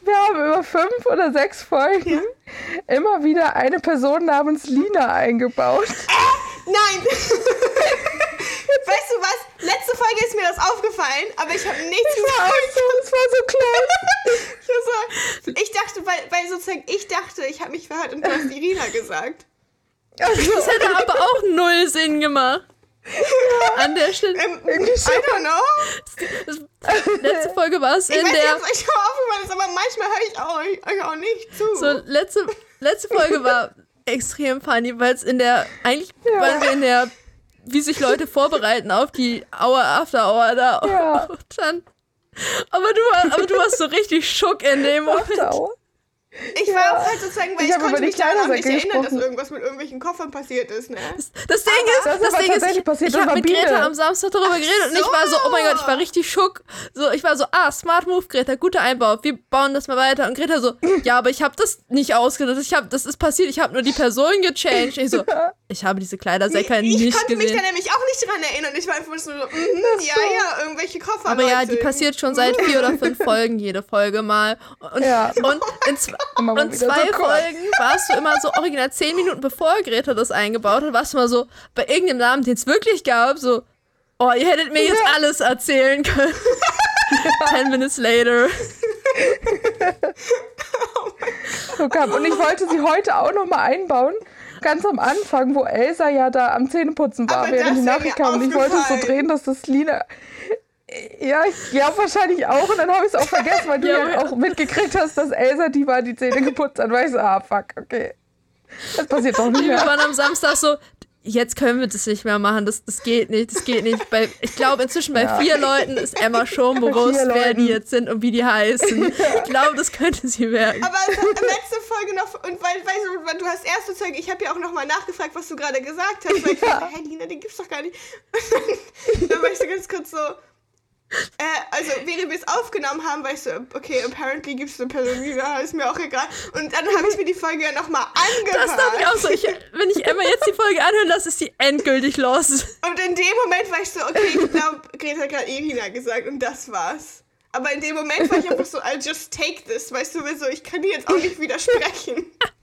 Wir haben über fünf oder sechs Folgen immer wieder eine Person namens Lina eingebaut. Nein! weißt du was? Letzte Folge ist mir das aufgefallen, aber ich habe nichts gesagt. Also, es war so klein. Ich, war so, ich dachte, weil, weil sozusagen ich dachte, ich habe mich verhört und du hast Irina gesagt. Also, Das hätte aber auch null Sinn gemacht. An der Stelle. Ähm, Irgendwie I schon. don't know. Letzte Folge war es Ich in weiß nicht, der. euch schon aufgefallen ist, aber manchmal höre ich auch, euch auch nicht zu. So, letzte, letzte Folge war extrem funny, weil es in der. Eigentlich waren wir in der. Wie sich Leute vorbereiten auf die Hour After Hour da. Ja. Stand. Aber du, war, aber du warst so richtig schock in dem Moment. Dauer. Ich war auch halt sozusagen, weil Ich ich, konnte mich daran nicht erinnern, dass gesprochen. irgendwas mit irgendwelchen Koffern passiert ist, ne? Das Ding ist, Das ist das aber Ding ist, ich, passiert, ich das habe mit Biene. Greta am Samstag darüber geredet und ich war so, oh mein Gott, ich war richtig schock. So, ich war so, ah, Smart Move, Greta, guter Einbau, wir bauen das mal weiter. Und Greta so, ja, aber ich habe das nicht ausgedacht, ich habe, das ist passiert, ich habe nur die Person gechanged. Ich so, ich habe diese Kleidersäcke ich nicht konnte mich da gesehen. nämlich auch nicht dran erinnern. Ich war einfach so, mhm, ja, ja, irgendwelche Koffer. Aber ja, Leute. die passiert schon seit vier oder fünf Folgen jede Folge mal. Und, Ja. und in, Immer und zwei so. Folgen warst du immer so original zehn Minuten bevor Greta das eingebaut hat, warst du mal so bei irgendeinem Namen, den es wirklich gab, so, oh, ihr hättet mir jetzt alles erzählen können. Ten minutes later. So kam. Und ich wollte sie heute auch noch mal einbauen. Ganz am Anfang, wo Elsa ja da am Zähneputzen war, Aber während die Nachricht kam. Und ich wollte es so drehen, dass das Lina. Ja, ich glaube wahrscheinlich auch. Und dann habe ich es auch vergessen, weil du Ja, ja, auch mitgekriegt hast, dass Elsa die war die Zähne geputzt hat. War ich so, ah, fuck, okay. Das passiert doch nicht Wir mehr. waren am Samstag so, jetzt können wir das nicht mehr machen, das, das geht nicht, das geht nicht. Bei, ich glaube, inzwischen bei Ja. vier Leuten ist Emma schon bewusst, wer die jetzt sind und wie die heißen. Ich glaube, das könnte sie merken. Aber hat letzte Folge noch, und weil, weißt du, weil du hast erst sozusagen, ich habe ja auch nochmal nachgefragt, was du gerade gesagt hast, weil ich dachte, hä, Lina, den gibt's doch gar nicht. Und dann war ich so ganz kurz so, äh, also während wir es aufgenommen haben, war ich so, okay, apparently gibt es eine Person, Lina, ist mir auch egal. Und dann habe ich mir die Folge ja nochmal angehört. Das dachte ich auch so. Ich, wenn ich Emma jetzt die Folge anhören lasse, ist sie endgültig los. Und in dem Moment war ich so, okay, ich glaube, Greta hat gerade Irina gesagt und das war's. Aber in dem Moment war ich einfach so, I'll just take this, weißt du, so, ich kann dir jetzt auch nicht widersprechen.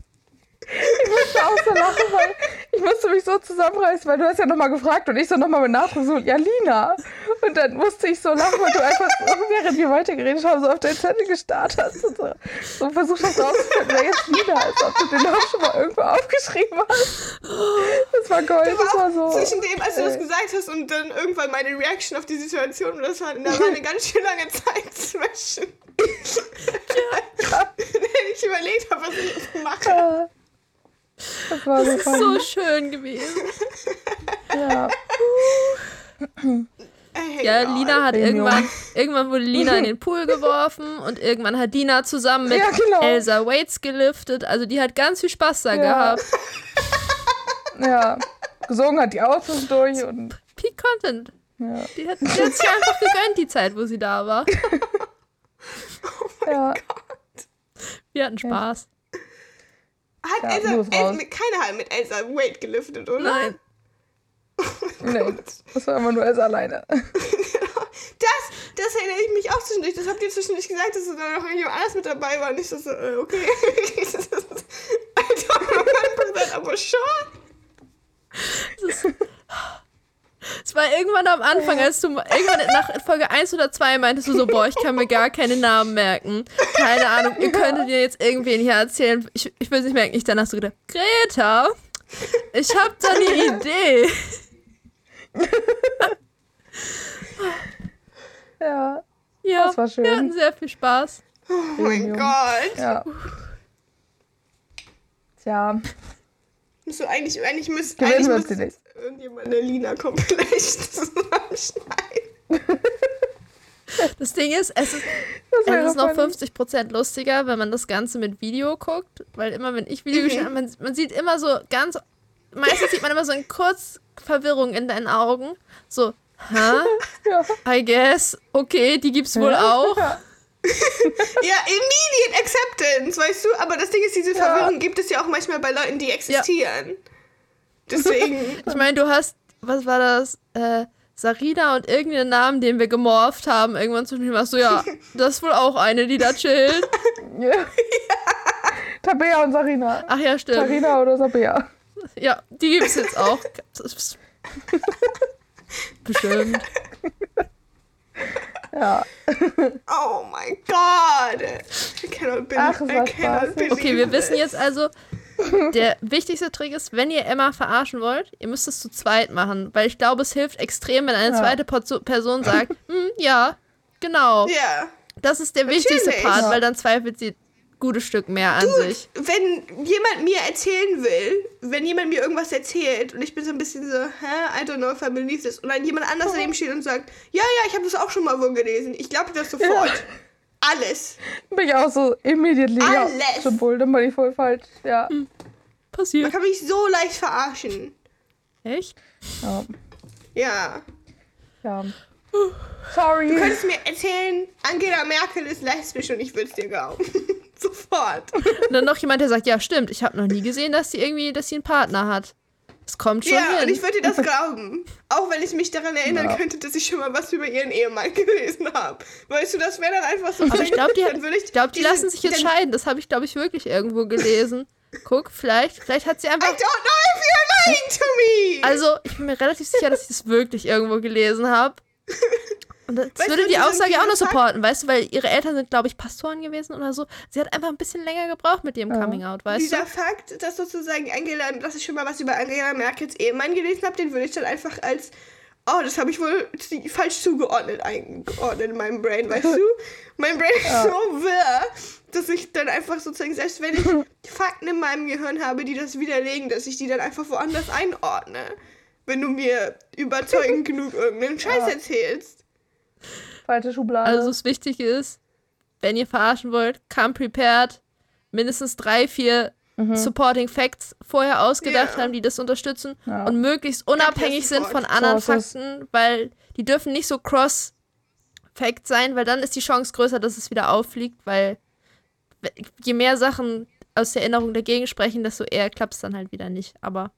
Ich musste auch so lachen, weil ich musste mich so zusammenreißen, weil du hast ja nochmal gefragt und ich so nochmal mit Nachdruck so, ja, Lina. Und dann musste ich so lachen, weil du einfach so, während wir weitergeredet haben, so auf deinen Zettel gestarrt hast und so, so versucht hast rauszufinden, wer jetzt Lina ist, ob du den Namen schon mal irgendwo aufgeschrieben hast. Das war Gold, das war so. Zwischen dem, als du das gesagt hast und dann irgendwann meine Reaction auf die Situation, und das war, da war eine ganz schön lange Zeit zwischen. Wenn ich überlegt habe, was ich jetzt mache. Das war so So funny. schön gewesen. Ja. Ja, Gott. Lina hat irgendwann, irgendwann wurde Lina in den Pool geworfen und irgendwann hat Dina zusammen mit Ja, genau. Elsa Waits geliftet. Also die hat ganz viel Spaß da Ja. gehabt. ja. Gesungen hat die auch zwischendurch und Peak Content. ja. Die hat, die hat sich einfach gegönnt, die Zeit, wo sie da war. ja. Wir hatten Spaß. Hat Ja, Elsa. Elsa mit, keiner hat mit Elsa Wait geliftet, oder? Nein. Nee, das war immer nur als alleine. Das, das erinnere ich mich auch zwischendurch. Das habt ihr zwischendurch gesagt, dass da noch irgendjemand anders mit dabei war. Und ich so, äh, okay. das ist, I don't remember that, aber schon. Es war irgendwann am Anfang, als du irgendwann nach Folge 1 oder 2 meintest du so, boah, ich kann mir gar keine Namen merken. Keine Ahnung, ihr könntet dir jetzt irgendwen hier erzählen. Ich, ich will es nicht merken. Ich danach so gedacht, Greta, ich hab da eine Idee. Ja. Ja, Das war schön. wir hatten sehr viel Spaß. Oh mein. Gott. Ja. Tja, So, eigentlich, eigentlich müsste Gewinnen eigentlich nicht. Irgendjemand eine Lina Compilation zusammenschneiden. Das Ding ist, es ist, es ist noch funny. 50% lustiger, wenn man das Ganze mit Video guckt. Weil immer, wenn ich Video Mhm. geschaut habe, man, man sieht immer so ganz. Meistens sieht man immer so eine kurz Verwirrung in deinen Augen. So, hä? Ja. I guess. Okay, die gibt's wohl Ja. auch. Ja, immediate acceptance, weißt du? Aber das Ding ist, diese Ja. Verwirrung gibt es ja auch manchmal bei Leuten, die existieren. Deswegen. Ich meine, du hast, was war das? Äh, Sarina und irgendeinen Namen, den wir gemorpht haben. Irgendwann zwischendurch warst du, ja, das ist wohl auch eine, die da chillt. Ja. Tabea und Sarina. Ach ja, stimmt. Sarina oder Sabea. Ja, die gibt's jetzt auch. Das ist- Bestimmt. Ja. Oh mein Gott. I cannot believe, Ach, es I war cannot believe Okay, wir wissen jetzt also, der wichtigste Trick ist, wenn ihr Emma verarschen wollt, ihr müsst es zu zweit machen. Weil ich glaube, es hilft extrem, wenn eine Ja. zweite Person sagt, hm, ja, genau. Ja. Das ist der wichtigste Natürlich. Part, Ja. weil dann zweifelt sie ein gutes Stück mehr an sich. Wenn jemand mir erzählen will, wenn jemand mir irgendwas erzählt und ich bin so ein bisschen so, hä, I don't know if I believe this, und dann jemand anders daneben steht und sagt, ja, ja, ich habe das auch schon mal wo gelesen, ich glaube das sofort. Alles. Bin ich auch so immediately. Ja, Alles. schon wohl, dann bin ich voll falsch. Ja. Man Passiert. kann mich so leicht verarschen. Echt? Ja. Ja. ja. Du Sorry. könntest mir erzählen, Angela Merkel ist lesbisch und ich würde es dir glauben. Sofort. Und dann noch jemand, der sagt, ja, stimmt, ich habe noch nie gesehen, dass sie irgendwie, dass sie einen Partner hat. Das kommt schon Ja, und hin. ich würde dir das glauben. Auch wenn ich mich daran erinnern Ja. könnte, dass ich schon mal was über ihren Ehemann gelesen habe. Weißt du, das wäre dann einfach so. Aber ich glaube, die, dann würde ich glaub, die diese- lassen sich jetzt dann- scheiden. Das habe ich, glaube ich, wirklich irgendwo gelesen. Guck, vielleicht, vielleicht hat sie I einfach. don't know if you're lying to me. Also, ich bin mir relativ sicher, dass ich das wirklich irgendwo gelesen habe. Und das Weißt würde du, die dieser- Aussage auch noch dieser supporten, weißt du, weil ihre Eltern sind, glaube ich, Pastoren gewesen oder so. Sie hat einfach ein bisschen länger gebraucht mit ihrem Ja. Coming Out, weißt Dieser du? Fakt, dass sozusagen Angela, dass ich schon mal was über Angela Merkels Ehemann gelesen habe, den würde ich dann einfach als oh, das habe ich wohl falsch zugeordnet, eingeordnet in meinem Brain, weißt du? Mein Brain ist so wirr, dass ich dann einfach sozusagen, selbst wenn ich Fakten in meinem Gehirn habe, die das widerlegen, dass ich die dann einfach woanders einordne. Wenn du mir überzeugend genug irgendeinen Scheiß Ja. erzählst. Falsche Schublade. Also das Wichtige ist, wenn ihr verarschen wollt, come prepared. Mindestens drei, vier Supporting Facts vorher ausgedacht Ja. haben, die das unterstützen Ja. und möglichst unabhängig sind von anderen So ist es. Fakten, weil die dürfen nicht so cross-fact sein, weil dann ist die Chance größer, dass es wieder auffliegt, weil we- je mehr Sachen aus der Erinnerung dagegen sprechen, desto eher klappt es dann halt wieder nicht. Aber.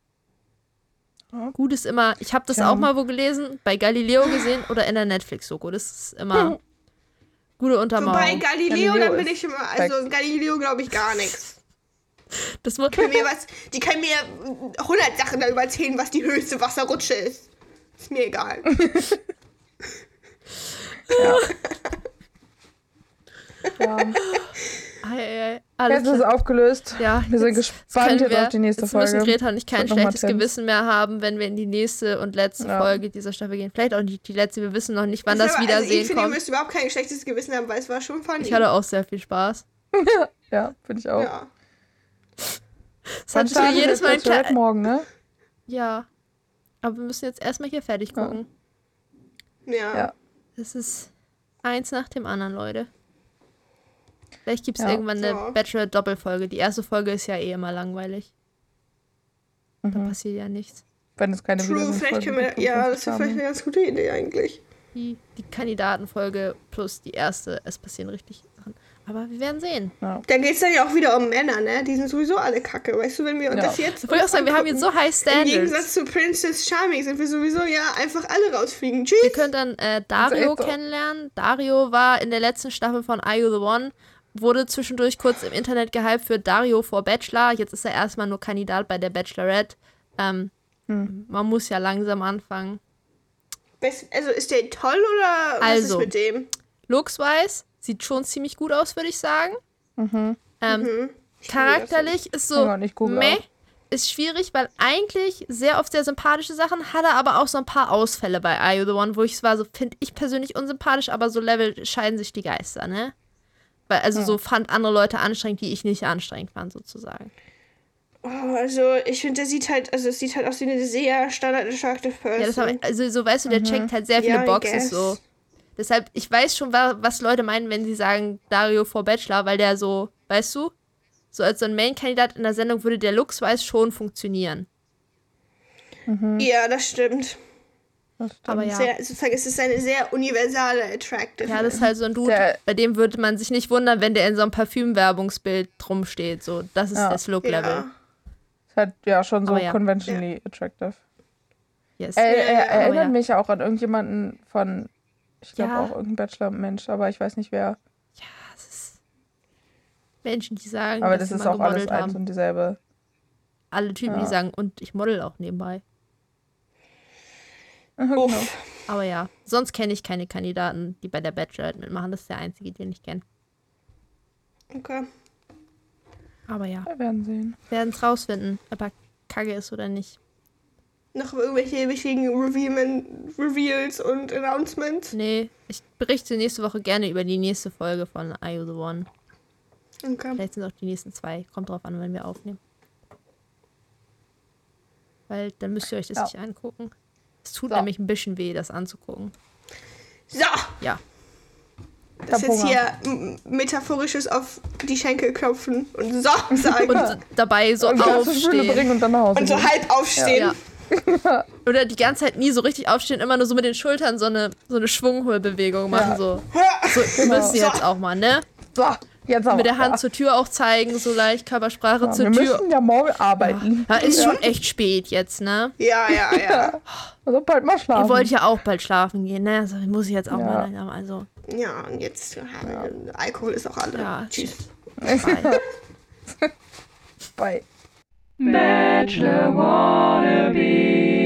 Gut ist immer, ich habe das Ja. auch mal wo gelesen, bei Galileo gesehen oder in der Netflix-Soko. Das ist immer gute Wobei Untermauerung. Galileo, Galileo dann bin ich immer, also. Galileo glaube ich gar nichts. Das mu- Kann mir was, die kann mir 100 Sachen darüber erzählen, was die höchste Wasserrutsche ist. Ist mir egal. ja. Ei, ei, ei. Alles Jetzt ist es aufgelöst. Ja, Wir sind gespannt jetzt wir, auf die nächste jetzt Folge. müssen Greta und ich kein schlechtes. Gewissen mehr haben, wenn wir in die nächste und letzte Ja. Folge dieser Staffel gehen. Vielleicht auch nicht die letzte, wir wissen noch nicht, wann Ist das aber- Wiedersehen also ich finde, ihr müsst überhaupt kein schlechtes Gewissen haben, weil es war schon funny. Ich hatte auch sehr viel Spaß. Ja, finde ich auch. ja. Dann hat schon startet jedes Mal ein morgen, ne? Ja. Aber wir müssen jetzt erstmal hier fertig gucken. Ja. Ja. Das ist eins nach dem anderen, Leute. Vielleicht gibt es Ja. irgendwann eine Ja. Bachelor-Doppelfolge. Die erste Folge ist ja eh immer langweilig. Da Mhm. passiert ja nichts. Wenn es keine True, vielleicht können wir. gibt, Ja, dann das wäre vielleicht eine ganz gute Idee eigentlich. Die, die Kandidatenfolge plus die erste, es passieren richtig Sachen. Aber wir werden sehen. Ja. Da geht es dann ja auch wieder um Männer, ne? Die sind sowieso alle kacke. Weißt du, wenn wir uns Ja. das jetzt. Ich wollte auch sagen, wir haben jetzt so high Im Standards. Gegensatz zu Princess Charming sind wir sowieso ja einfach alle rausfliegen. Ihr Tschüss. könnt dann äh, Dario kennenlernen. Dario war in der letzten Staffel von Are You the One, wurde zwischendurch kurz im Internet gehypt für Dario vor Bachelor. Jetzt ist er erstmal nur Kandidat bei der Bachelorette. Ähm, Hm. Man muss ja langsam anfangen. Also ist der toll oder was Also. ist mit dem? Looks-wise sieht schon ziemlich gut aus, würde ich sagen. Mhm. Ähm, Ich Charakterlich ist so google meh, ist schwierig, weil eigentlich sehr oft sehr sympathische Sachen, hat er aber auch so ein paar Ausfälle bei Are You The One, wo ich es war, so finde ich persönlich unsympathisch, aber so Level scheiden sich die Geister, ne? Weil, also so fand andere Leute anstrengend, die ich nicht anstrengend fand, sozusagen. Oh, also ich finde, der sieht halt, also es sieht halt aus wie eine sehr standard attractive Person. Ja, das haben, also so weißt du, der checkt halt sehr viele Ja, guess. so. Deshalb, ich weiß schon, wa- was Leute meinen, wenn sie sagen Dario vor Bachelor, weil der so, weißt du, so als so ein Main-Kandidat in der Sendung würde der Looks-wise schon funktionieren. ja, das stimmt. Aber ja. Sehr, sozusagen, es ist eine sehr universale attractive. Ja, das ist halt so ein Dude, Der- bei dem würde man sich nicht wundern, wenn der in so einem Parfüm-Werbungsbild drum steht. So, das ist Ja. das Look-Level. ja. Ist halt ja schon so ja. conventionally attractive. Yes. Er, Ja, er, ja, er erinnert ja. mich auch an irgendjemanden von, ich glaube Ja. auch irgendein Bachelor-Mensch, aber ich weiß nicht wer. Das ist Menschen, die sagen, Aber dass das sie ist mal auch alles eins und dieselbe. Alle Typen, Ja. die sagen, und ich model auch nebenbei. Genau. Aber ja, sonst kenne ich keine Kandidaten, die bei der Bachelor mitmachen. Das ist der einzige, den ich kenne. Okay. Aber ja, Wir werden sehen. wir werden es rausfinden, ob er kacke ist oder nicht. Noch irgendwelche wichtigen Reveal Reveals und Announcements? Nee, ich berichte nächste Woche gerne über die nächste Folge von You the One. Okay. Vielleicht sind es auch die nächsten zwei. Kommt drauf an, wenn wir aufnehmen. Weil dann müsst ihr euch das Ja. nicht angucken. Es tut So. nämlich ein bisschen weh, das anzugucken. So, Ja. das ist jetzt hier metaphorisches auf die Schenkel klopfen und so sagen. Und Und, dabei so und aufstehen. bringen und dann nach Hause so halb aufstehen. Ja. Oder die ganze Zeit nie so richtig aufstehen, immer nur so mit den Schultern so eine, so eine Schwungholbewegung machen. Ja. So, so Genau. müssen jetzt auch mal, ne? So, jetzt. Mit der Hand ja. zur Tür auch zeigen, so leicht Körpersprache Ja, zur wir Tür. müssen ja morgen arbeiten. Ja, ist schon echt spät jetzt, ne? Ja, ja, ja. Also bald mal schlafen. Ihr wollt ja auch bald schlafen gehen, ne? Also muss ich jetzt auch Ja. mal langsam, also. Ja, und jetzt ja, Alkohol ist auch alle. Ja, Tschüss. Bye. Bye. Bachelor wannabe.